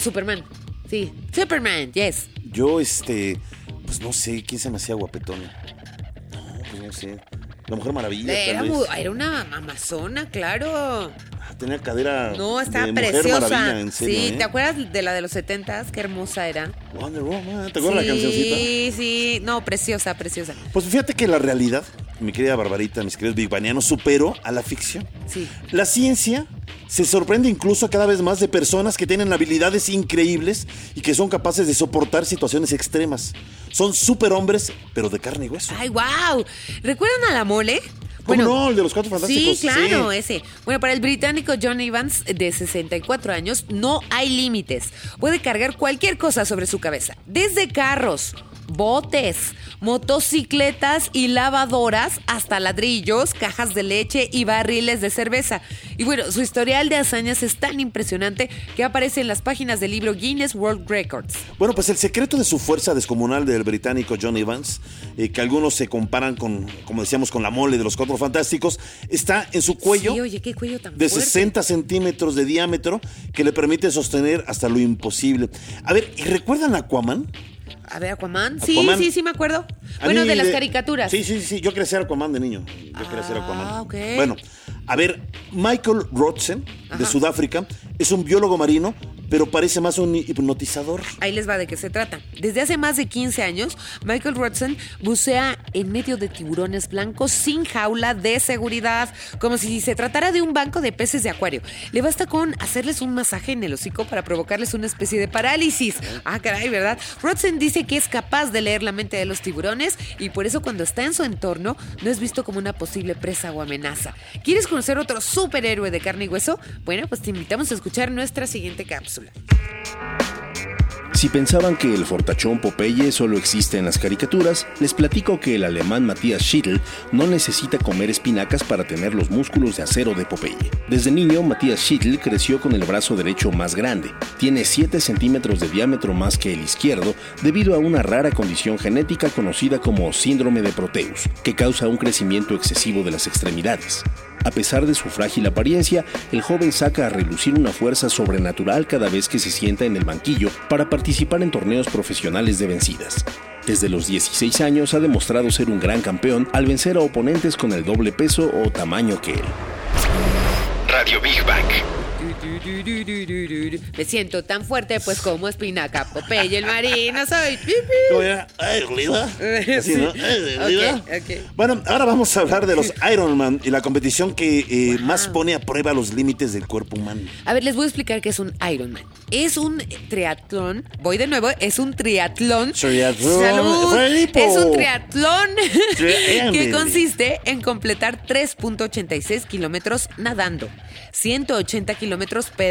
Superman. Sí, Superman, yes. Yo, este, pues no sé, ¿quién se me hacía guapetón? No, pues no sé. La Mujer Maravilla, Era, tal una amazona, claro. Ah, Tenía cadera No, estaba de Mujer preciosa. Maravilla, en serio, sí, ¿eh? ¿te acuerdas de la de los setentas? Qué hermosa era. Wonder Woman, ¿te acuerdas la cancioncita? Sí, sí. No, preciosa, preciosa. Pues fíjate que la realidad, mi querida Barbarita, mis queridos Big Banianos, superó a la ficción. Sí. La ciencia se sorprende incluso cada vez más de personas que tienen habilidades increíbles y que son capaces de soportar situaciones extremas. Son superhombres, pero de carne y hueso. Ay, wow. ¿Recuerdan a la mole? ¿Cómo no? El de los Cuatro Fantásticos. Sí, claro, Sí. ese. Bueno, para el británico John Evans, de 64 años, no hay límites. Puede cargar cualquier cosa sobre su cabeza, desde carros, botes, motocicletas y lavadoras, hasta ladrillos, cajas de leche y barriles de cerveza. Y bueno, su historial de hazañas es tan impresionante que aparece en las páginas del libro Guinness World Records. Bueno, pues el secreto de su fuerza descomunal del británico John Evans, eh, que algunos se comparan con, como decíamos, con la mole de los Cuatro Fantásticos, está en su cuello Sí, oye, qué cuello tan de fuerte. 60 centímetros de diámetro que le permite sostener hasta lo imposible. A ver, ¿y recuerdan a Aquaman? A ver, Aquaman. Sí, Aquaman. sí, sí, me acuerdo. A Bueno, de las caricaturas. Sí, sí, sí. Yo quería ser Aquaman de niño. Yo quería ser Ah, Aquaman. ok. Bueno, a ver, Michael Rotzen, de. Sudáfrica, es un biólogo marino, pero parece más un hipnotizador. Ahí les va de qué se trata. Desde hace más de 15 años, Michael Rodson bucea en medio de tiburones blancos sin jaula de seguridad, como si se tratara de un banco de peces de acuario. Le basta con hacerles un masaje en el hocico para provocarles una especie de parálisis. Ah, caray, ¿verdad? Rodson dice que es capaz de leer la mente de los tiburones y por eso cuando está en su entorno no es visto como una posible presa o amenaza. ¿Quieres conocer otro superhéroe de carne y hueso? Bueno, pues te invitamos a escuchar nuestra siguiente cápsula. Si pensaban que el fortachón Popeye solo existe en las caricaturas, les platico que el alemán Matthias Schittl no necesita comer espinacas para tener los músculos de acero de Popeye. Desde niño, Matthias Schittl creció con el brazo derecho más grande. Tiene 7 centímetros de diámetro más que el izquierdo debido a una rara condición genética conocida como síndrome de Proteus, que causa un crecimiento excesivo de las extremidades. A pesar de su frágil apariencia, el joven saca a relucir una fuerza sobrenatural cada vez que se sienta en el banquillo para participar en torneos profesionales de vencidas. Desde los 16 años ha demostrado ser un gran campeón al vencer a oponentes con el doble peso o tamaño que él. Radio Big Bang. Me siento tan fuerte, pues como espinaca, Popeye el marino, soy. Ay. Bueno, ahora vamos a hablar de los Ironman y la competición que eh, más pone a prueba los límites del cuerpo humano. A ver, les voy a explicar qué es un Ironman. Es un triatlón, voy de nuevo, es un triatlón. Triatlón. Salud. Es un triatlón que consiste en completar 3.86 kilómetros nadando, 180 kilómetros pedaleando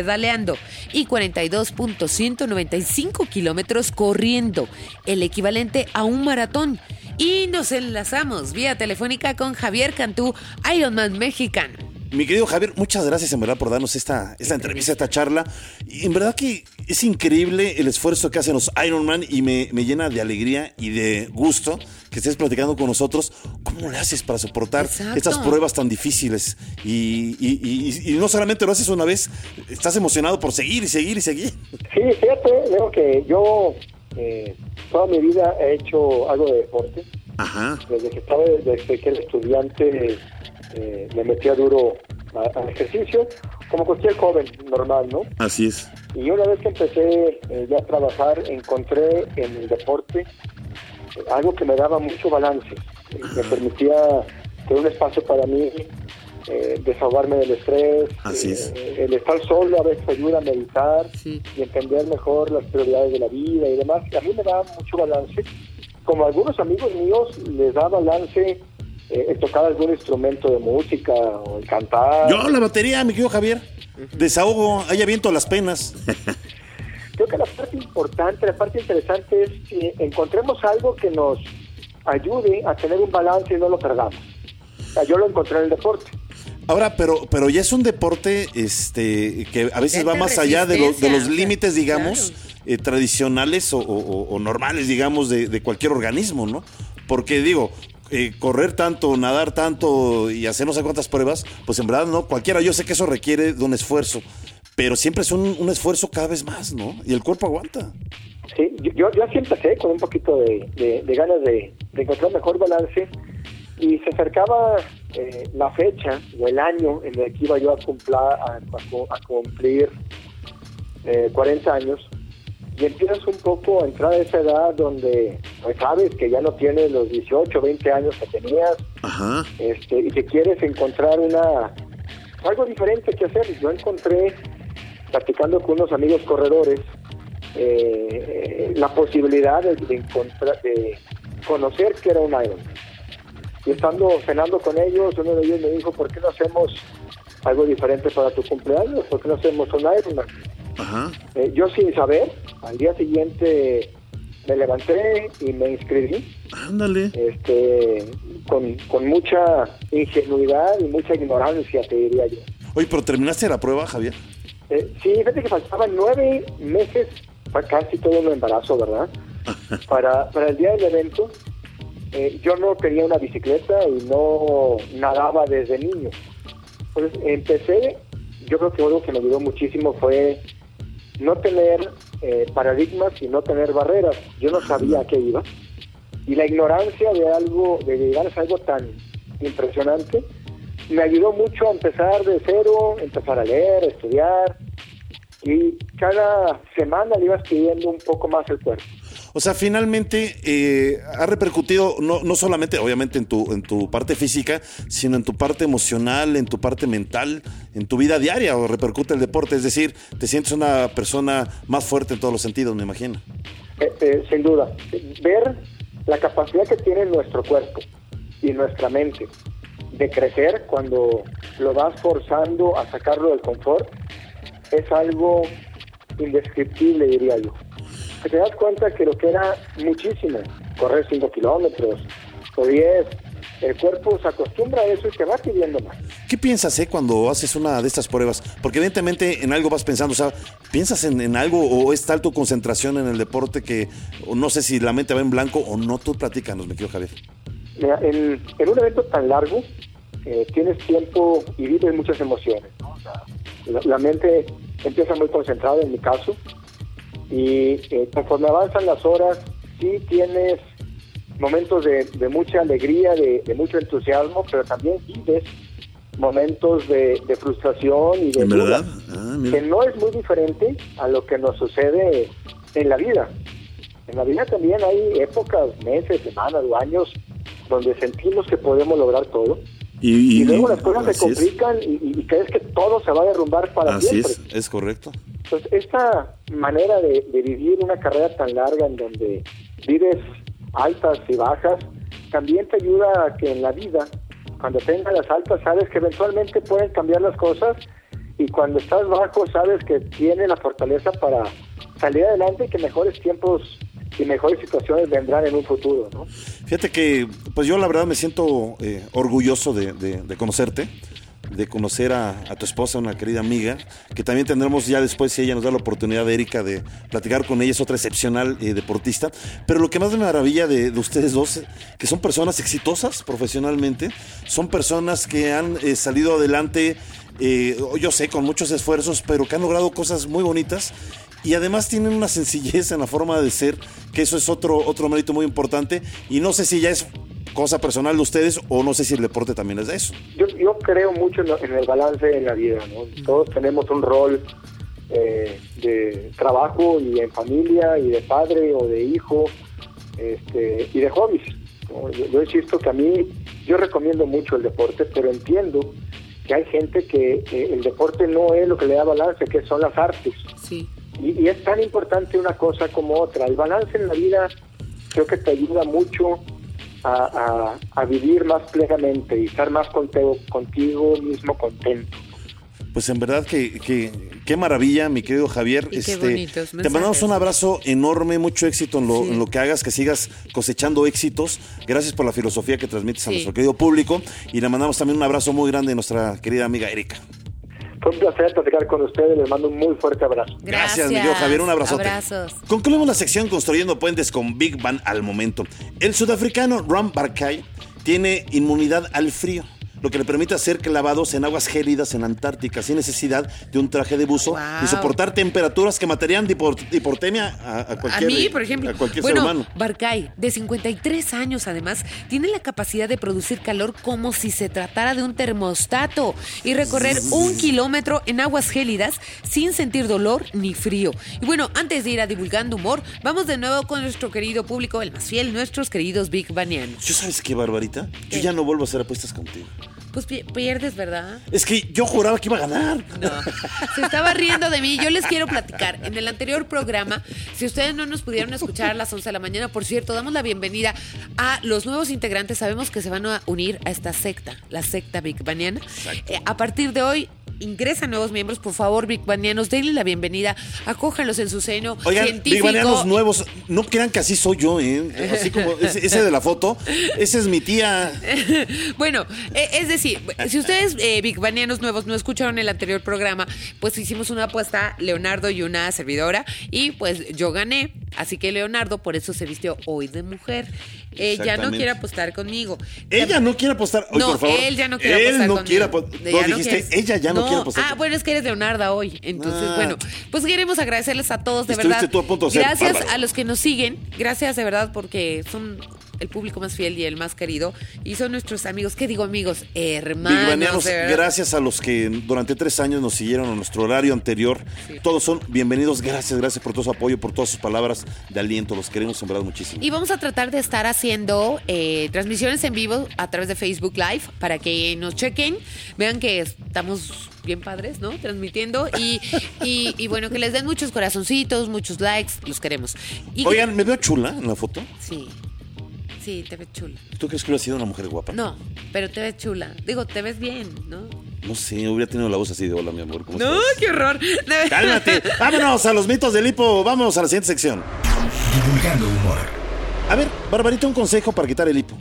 y 42.195 kilómetros corriendo, el equivalente a un maratón. Y nos enlazamos vía telefónica con Javier Cantú, Ironman mexicano. Mi querido Javier, muchas gracias en verdad por darnos esta, esta entrevista, esta charla. Y en verdad que es increíble el esfuerzo que hacen los Ironman y me, me llena de alegría y de gusto que estés platicando con nosotros. ¿Cómo le haces para soportar Exacto. estas pruebas tan difíciles? Y, y- y- y no solamente lo haces una vez, estás emocionado por seguir y seguir y seguir. Sí, fíjate, veo que yo eh, toda mi vida he hecho algo de deporte. Ajá. Desde que estaba, desde que era estudiante, eh, me metía duro al ejercicio, como cualquier joven normal, ¿no? Así es. Y una vez que empecé eh, ya a trabajar, encontré en el deporte algo que me daba mucho balance, eh, me permitía tener un espacio para mí, eh, desahogarme del estrés, Así es. eh, el estar solo a veces ayuda a meditar Sí. y entender mejor las prioridades de la vida y demás. Y a mí me da mucho balance. Como a algunos amigos míos les da balance eh, el tocar algún instrumento de música o el cantar. Yo, la batería, mi querido Javier. Desahogo, ahí aviento las penas. Creo que la parte importante, la parte interesante es que encontremos algo que nos ayude a tener un balance y no lo perdamos. O sea, yo lo encontré en el deporte. Ahora, pero, pero ya es un deporte este, que a veces va más allá de, los- de los límites, digamos, claro. eh, tradicionales o, o- o normales, digamos, de, de cualquier organismo, ¿no? Porque digo, eh, correr tanto, nadar tanto y hacer no sé cuántas pruebas, pues en verdad no, cualquiera, yo sé que eso requiere de un esfuerzo, pero siempre es un, un esfuerzo cada vez más, ¿no? Y el cuerpo aguanta. Sí, yo, yo así empecé con un poquito de, de- de ganas de, de encontrar mejor balance y se acercaba eh, la fecha o el año en el que iba yo a, cumpla- a, a cu- a cumplir eh, 40 años y empiezas un poco a entrar a esa edad donde pues sabes que ya no tienes los 18, 20 años que tenías Ajá. este, y que quieres encontrar una algo diferente que hacer. Yo encontré, platicando con unos amigos corredores, eh, la posibilidad de, de encontrar, de conocer que era un Iron. Y estando cenando con ellos, uno de ellos me dijo, ¿por qué no hacemos algo diferente para tu cumpleaños? ¿Por qué no hacemos un Ironman? Ajá. Eh, yo sin saber, al día siguiente me levanté y me inscribí Ándale. este, con, con mucha ingenuidad y mucha ignorancia, te diría yo. Oye, pero terminaste la prueba, Javier. Eh, sí, fíjate que faltaban nueve meses, pa- casi todo un embarazo, ¿verdad? Para, para el día del evento, eh, yo no tenía una bicicleta y no nadaba desde niño. Entonces empecé, yo creo que algo que me ayudó muchísimo fue no tener eh, paradigmas y no tener barreras. Yo no sabía a qué iba. Y la ignorancia de algo, de llegar a algo tan impresionante, me ayudó mucho a empezar de cero, empezar a leer, a estudiar. Y cada semana le ibas pidiendo un poco más el cuerpo. O sea, finalmente eh, ha repercutido no, no solamente, obviamente, en tu, en tu parte física, sino en tu parte emocional, en tu parte mental, en tu vida diaria, o repercute el deporte. Es decir, te sientes una persona más fuerte en todos los sentidos, me imagino. Eh, eh, sin duda, ver la capacidad que tiene nuestro cuerpo y nuestra mente de crecer cuando lo vas forzando a sacarlo del confort es algo indescriptible, diría yo. Te das cuenta que lo que era muchísimo, correr 5 kilómetros o 10, el cuerpo se acostumbra a eso y te va pidiendo más. ¿Qué piensas eh, cuando haces una de estas pruebas? Porque evidentemente en algo vas pensando, o sea, ¿piensas en, en algo o es tal tu concentración en el deporte que no sé si la mente va en blanco o no? Tú platícanos, me quiero Javier. Mira, en, en un evento tan largo, eh, tienes tiempo y vives muchas emociones. ¿no? O sea, la, la mente empieza muy concentrada en mi caso y eh, conforme avanzan las horas, sí tienes momentos de, de mucha alegría, de, de mucho entusiasmo, pero también vives momentos de, de frustración y de ¿En duda, verdad? Ah, que no es muy diferente a lo que nos sucede en la vida. En la vida también hay épocas, meses, semanas o años donde sentimos que podemos lograr todo y, luego las cosas se así complican y, crees que todo se va a derrumbar para Así siempre. es, es correcto. Entonces, esta manera de, de vivir una carrera tan larga en donde vives altas y bajas, también te ayuda a que en la vida, cuando tengas las altas, sabes que eventualmente pueden cambiar las cosas y cuando estás bajo, sabes que tienes la fortaleza para salir adelante y que mejores tiempos y mejores situaciones vendrán en un futuro, ¿no? Fíjate que, pues yo la verdad me siento eh, orgulloso de, de- de conocerte, de conocer a, a tu esposa, una querida amiga, que también tendremos ya después, si ella nos da la oportunidad, de Erika, de platicar con ella, es otra excepcional eh, deportista. Pero lo que más me maravilla de, de ustedes dos, que son personas exitosas profesionalmente, son personas que han eh, salido adelante, eh, yo sé, con muchos esfuerzos, pero que han logrado cosas muy bonitas y además tienen una sencillez en la forma de ser, que eso es otro, otro mérito muy importante. Y no sé si ya es cosa personal de ustedes o no sé si el deporte también es de eso. yo, yo creo mucho en, lo- en el balance en la vida, ¿no? Todos tenemos un rol eh, de trabajo y en familia y de padre o de hijo este, y de hobbies. ¿no? Yo, yo insisto que a mí, yo recomiendo mucho el deporte, pero entiendo que hay gente que eh, el deporte no es lo que le da balance, que son las artes. Sí. Y, y es tan importante una cosa como otra. El balance en la vida creo que te ayuda mucho a, a- a vivir más plenamente y estar más contigo, contigo mismo contento. Pues en verdad que, que- qué maravilla, mi querido Javier. Este, Y qué bonitos te mandamos un abrazo enorme, mucho éxito en lo, Sí. en lo que hagas, que sigas cosechando éxitos. Gracias por la filosofía que transmites a nuestro querido público. Y le mandamos también un abrazo muy grande a nuestra querida amiga Erika. Fue un placer platicar con ustedes, les mando un muy fuerte abrazo. Gracias, mi querido Javier. Un abrazote. Abrazos. Concluimos la sección construyendo puentes con Big Bang al momento. El sudafricano Ram Barkay tiene inmunidad al frío lo que le permite hacer clavados en aguas gélidas en Antártica sin necesidad de un traje de buzo Wow. y soportar temperaturas que matarían de hipotermia a, a A cualquier, mí, por ejemplo. a cualquier bueno, ser humano. Barcay, de 53 años además, tiene la capacidad de producir calor como si se tratara de un termostato y recorrer un kilómetro en aguas gélidas sin sentir dolor ni frío. Y bueno, antes de ir a divulgando humor, vamos de nuevo con nuestro querido público, el más fiel, nuestros queridos Big Banianos. ¿Yo sabes qué, Barbarita? Yo ¿Qué? ya no vuelvo a hacer apuestas contigo. Pues pi- pierdes, ¿verdad? Es que yo juraba que iba a ganar. No, se estaba riendo de mí. Yo les quiero platicar. En el anterior programa, si ustedes no nos pudieron escuchar a las 11 de la mañana, por cierto, damos la bienvenida a los nuevos integrantes. Sabemos que se van a unir a esta secta, la secta Big Baniana. Eh, a partir de hoy, ingresan nuevos miembros. Por favor, Big Banianos, denle la bienvenida. Acójanlos en su seno Oigan, científico. bigmanianos nuevos, no crean que así soy yo, ¿eh? Así como ese, ese de la foto, esa es mi tía. bueno, eh, es decir, si ustedes, eh, Big nuevos, no escucharon el anterior programa, pues hicimos una apuesta, Leonardo y una servidora, y pues yo gané. Así que Leonardo por eso se vistió hoy de mujer. Ya no quiere apostar conmigo. Ella no quiere apostar. No, por favor. él ya no quiere Él apostar no conmigo. quiere apostar. Ya No, dijiste, quieres. ella ya no quiere apostar Ah, bueno, es que eres Leonarda hoy. Entonces, Ah. bueno, pues queremos agradecerles a todos, de Estuviste verdad. tú a punto de ser Gracias bárbaro. a los que nos siguen. Gracias de verdad porque son el público más fiel y el más querido. Y son nuestros amigos. ¿Qué digo amigos? Hermanos. Gracias a los que durante tres años nos siguieron a nuestro horario anterior. Todos son bienvenidos. Gracias, gracias por todo su apoyo, por todas sus palabras de aliento. Los queremos en verdad muchísimo. Y vamos a tratar de estar haciendo eh, transmisiones en vivo a través de Facebook Live para que nos chequen, vean que estamos bien padres, ¿no? Transmitiendo y, y, y bueno, que les den muchos corazoncitos, muchos likes, los queremos. Y Oigan, ¿me veo chula en la foto? Sí, sí, te ves chula. ¿Tú crees que hubiera sido una mujer guapa? No, pero te ves chula. Digo, te ves bien, ¿no? No sé, hubiera tenido la voz así de hola, mi amor. ¿cómo No, estás?" qué horror. Cálmate. Vámonos a los mitos del hipo. Vámonos a la siguiente sección. Divulgando humor. A ver, Barbarita, un consejo para quitar el hipo.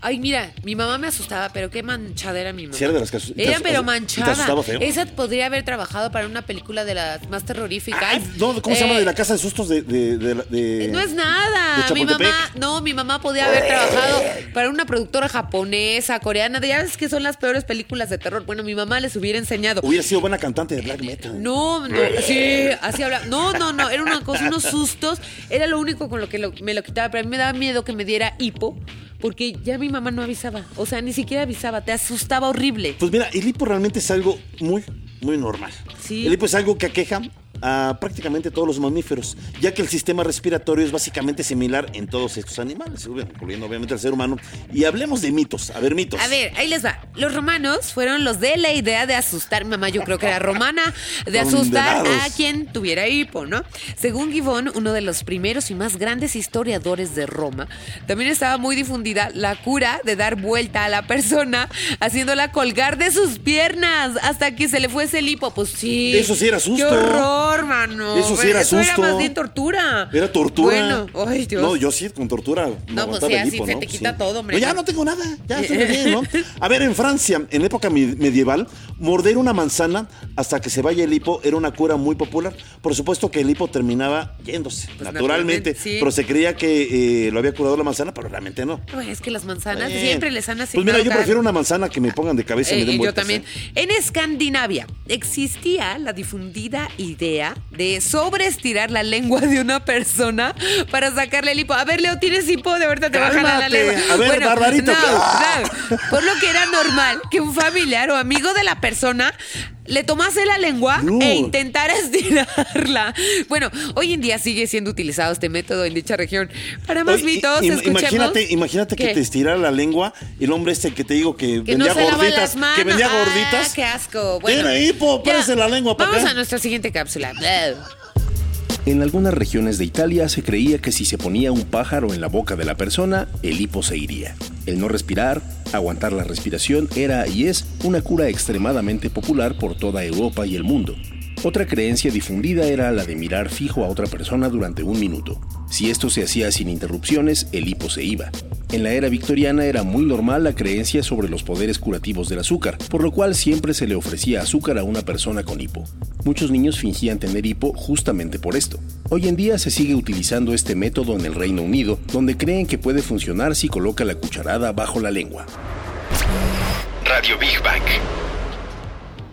Ay, mira, mi mamá me asustaba, pero qué manchada era mi mamá. Sí, era de las que asu- te Era pero ¿y te manchada. asustaba feo? Esa podría haber trabajado para una película de las más terroríficas. Ay, no, ¿cómo se llama? Eh, De la casa de sustos de... de, de, de- No es de nada. Mi Chapultepec. mamá, no, mi mamá podía haber trabajado para una productora japonesa, coreana. de- Ya ves que son las peores películas de terror. Bueno, mi mamá les hubiera enseñado. Hubiera sido buena cantante de black metal. No, no, sí, así habla. No, no, no, era una cosa, unos sustos. Era lo único con lo que lo- me lo quitaba, pero a mí me daba miedo que me diera hipo, porque ya mi mamá no avisaba. O sea, ni siquiera avisaba, te asustaba horrible. Pues mira, el hipo realmente es algo muy, muy normal. Sí. El hipo es algo que aqueja a prácticamente todos los mamíferos, ya que el sistema respiratorio es básicamente similar en todos estos animales, incluyendo obviamente al ser humano. Y hablemos de mitos. A ver, mitos. A ver, ahí les va. Los romanos fueron los de la idea de asustar. Mamá, yo creo que era romana, de asustar a quien tuviera hipo, ¿no? Según Givón, uno de los primeros y más grandes historiadores de Roma, también estaba muy difundida la cura de dar vuelta a la persona, haciéndola colgar de sus piernas hasta que se le fuese el hipo. Pues sí. Eso sí era susto. ¡Qué horror, mano! Eso sí era Eso susto. era más bien tortura. Era tortura. Bueno, ay, Dios. No, yo sí, con tortura. me pues sí, así se ¿no? te Sí. quita todo, hombre. No, ya no tengo nada. Ya estoy bien, ¿no? A ver, en Francia, en época me- medieval, morder una manzana hasta que se vaya el hipo era una cura muy popular. Por supuesto que el hipo terminaba yéndose, Pues naturalmente. naturalmente, sí. Pero se creía que eh, lo había curado la manzana, pero realmente no. Ay, es que las manzanas Bien. siempre les han Pues asignado mira, yo prefiero una manzana que me pongan de cabeza y me Eh, den yo vueltas, también. ¿eh? En Escandinavia existía la difundida idea de sobreestirar la lengua de una persona para sacarle el hipo. A ver, Leo, ¿tienes hipo? De verdad te bajan a la lengua. A ver, Barbarito. no, no. Por lo que era normal que un familiar o amigo de la persona le tomase la lengua No. e intentara estirarla. Bueno, hoy en día sigue siendo utilizado este método en dicha región. Para más Oye, mitos, im- escuchemos. Imagínate, imagínate que te estirara la lengua el hombre este que te digo que, Que no vendía lava gorditas. Que vendía Ah, gorditas. qué asco. Bueno, Tiene hipo, ya. párese la lengua para Vamos acá. a nuestra siguiente cápsula. En algunas regiones de Italia se creía que si se ponía un pájaro en la boca de la persona, el hipo se iría. El no respirar, aguantar la respiración era y es una cura extremadamente popular por toda Europa y el mundo. Otra creencia difundida era la de mirar fijo a otra persona durante un minuto. Si esto se hacía sin interrupciones, el hipo se iba. En la era victoriana era muy normal la creencia sobre los poderes curativos del azúcar, por lo cual siempre se le ofrecía azúcar a una persona con hipo. Muchos niños fingían tener hipo justamente por esto. Hoy en día se sigue utilizando este método en el Reino Unido, donde creen que puede funcionar si coloca la cucharada bajo la lengua. Radio Big Bang.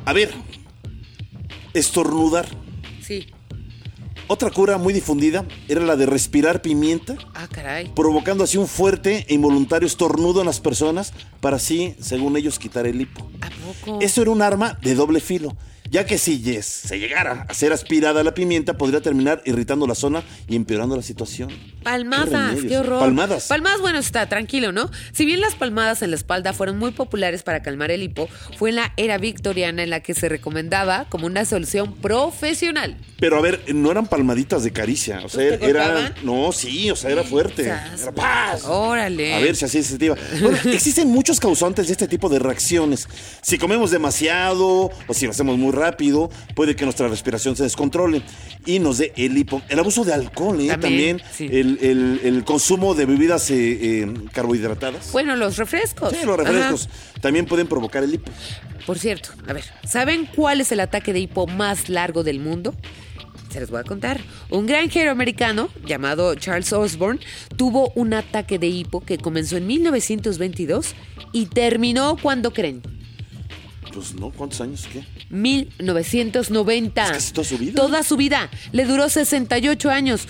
A ver, estornudar. Sí. Otra cura muy difundida era la de respirar pimienta, Ah, caray. provocando así un fuerte e involuntario estornudo en las personas para así, según ellos, quitar el hipo. ¿A poco? Esto era un arma de doble filo, ya que si yes, se llegara a ser aspirada la pimienta, podría terminar irritando la zona y empeorando la situación. Palmadas, qué, horror. Palmadas. Palmadas, bueno, está tranquilo, ¿no? Si bien las palmadas en la espalda fueron muy populares para calmar el hipo, fue en la era victoriana en la que se recomendaba como una solución profesional. Pero a ver, no eran palmaditas de caricia, o sea, ¿Te era... No, sí, o sea, era fuerte. Era paz. Órale. A ver si así se sentiva. Bueno, existen muchos causantes de este tipo de reacciones. Si comemos demasiado o si lo hacemos muy rápido, puede que nuestra respiración se descontrole y nos dé el hipo. El abuso de alcohol, ¿eh? También, También, sí. el, el- el consumo de bebidas eh, eh, carbohidratadas. Bueno, los refrescos. Sí, los refrescos Ajá. también pueden provocar el hipo. Por cierto, a ver, ¿saben cuál es el ataque de hipo más largo del mundo? Se les voy a contar. Un granjero americano llamado Charles Osborne tuvo un ataque de hipo que comenzó en 1922 y terminó cuando creen. Pues no, ¿cuántos años? ¿Qué? 1990. Es casi toda su vida. Toda su vida. Le duró 68 años.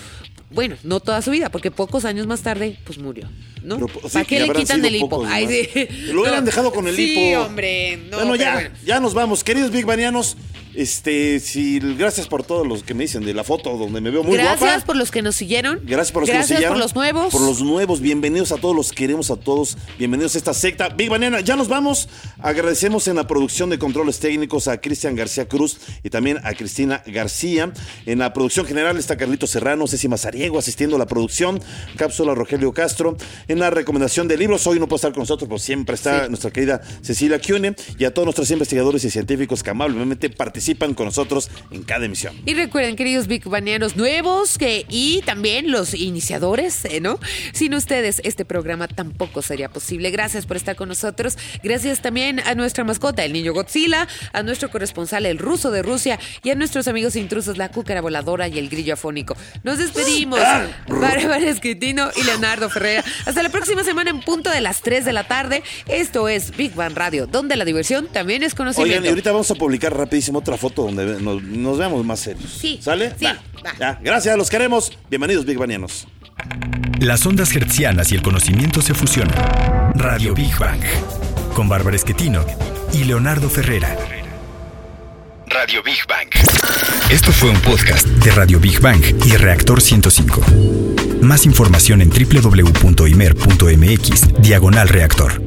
Bueno, no toda su vida, porque pocos años más tarde, pues murió. ¿no? Pero, pues, sí, ¿Para qué le quitan el hipo? Ay, sí. Lo hubieran dejado con el sí, hipo. hombre. No, bueno, ya, bueno. ya nos vamos. Queridos Big Banianos, este, si, gracias por todos los que me dicen de la foto donde me veo muy Gracias guapa. por los que nos siguieron. Gracias por los que nos Gracias siguieron. por los nuevos. Por los nuevos. Bienvenidos a todos, los queremos a todos. Bienvenidos a esta secta. Big Banana, ya nos vamos. Agradecemos en la producción de controles técnicos a Cristian García Cruz y también a Cristina García. En la producción general está Carlito Serrano, Ceci Mazariego asistiendo a la producción. Cápsula Rogelio Castro. En la recomendación de libros, hoy no puede estar con nosotros, pues siempre está Sí. nuestra querida Cecilia Cune y a todos nuestros investigadores y científicos que amablemente participan con nosotros en cada emisión. Y recuerden, queridos Big Banianos nuevos que, y también los iniciadores, ¿eh, ¿no? Sin ustedes, este programa tampoco sería posible. Gracias por estar con nosotros. Gracias también a nuestra mascota, el niño Godzilla, a nuestro corresponsal, el ruso de Rusia, y a nuestros amigos intrusos, la cúcara voladora y el grillo afónico. Nos despedimos. Bárbara Esquitino y Leonardo Ferreira. Hasta la próxima semana en punto de las 3 de la tarde. Esto es Big Bang Radio, donde la diversión también es conocimiento. Oigan, y ahorita vamos a publicar rapidísimo otra foto donde nos, nos veamos más serios. Sí, ¿Sale? sí, Va. va. Ya, gracias, los queremos. Bienvenidos, Big Banianos. Las ondas hertzianas y el conocimiento se fusionan. Radio Big Bang. Con Bárbara Esquetino y Leonardo Ferrera. Radio Big Bang. Esto fue un podcast de Radio Big Bang y Reactor 105. Más información en www.imer.mx, diagonal reactor.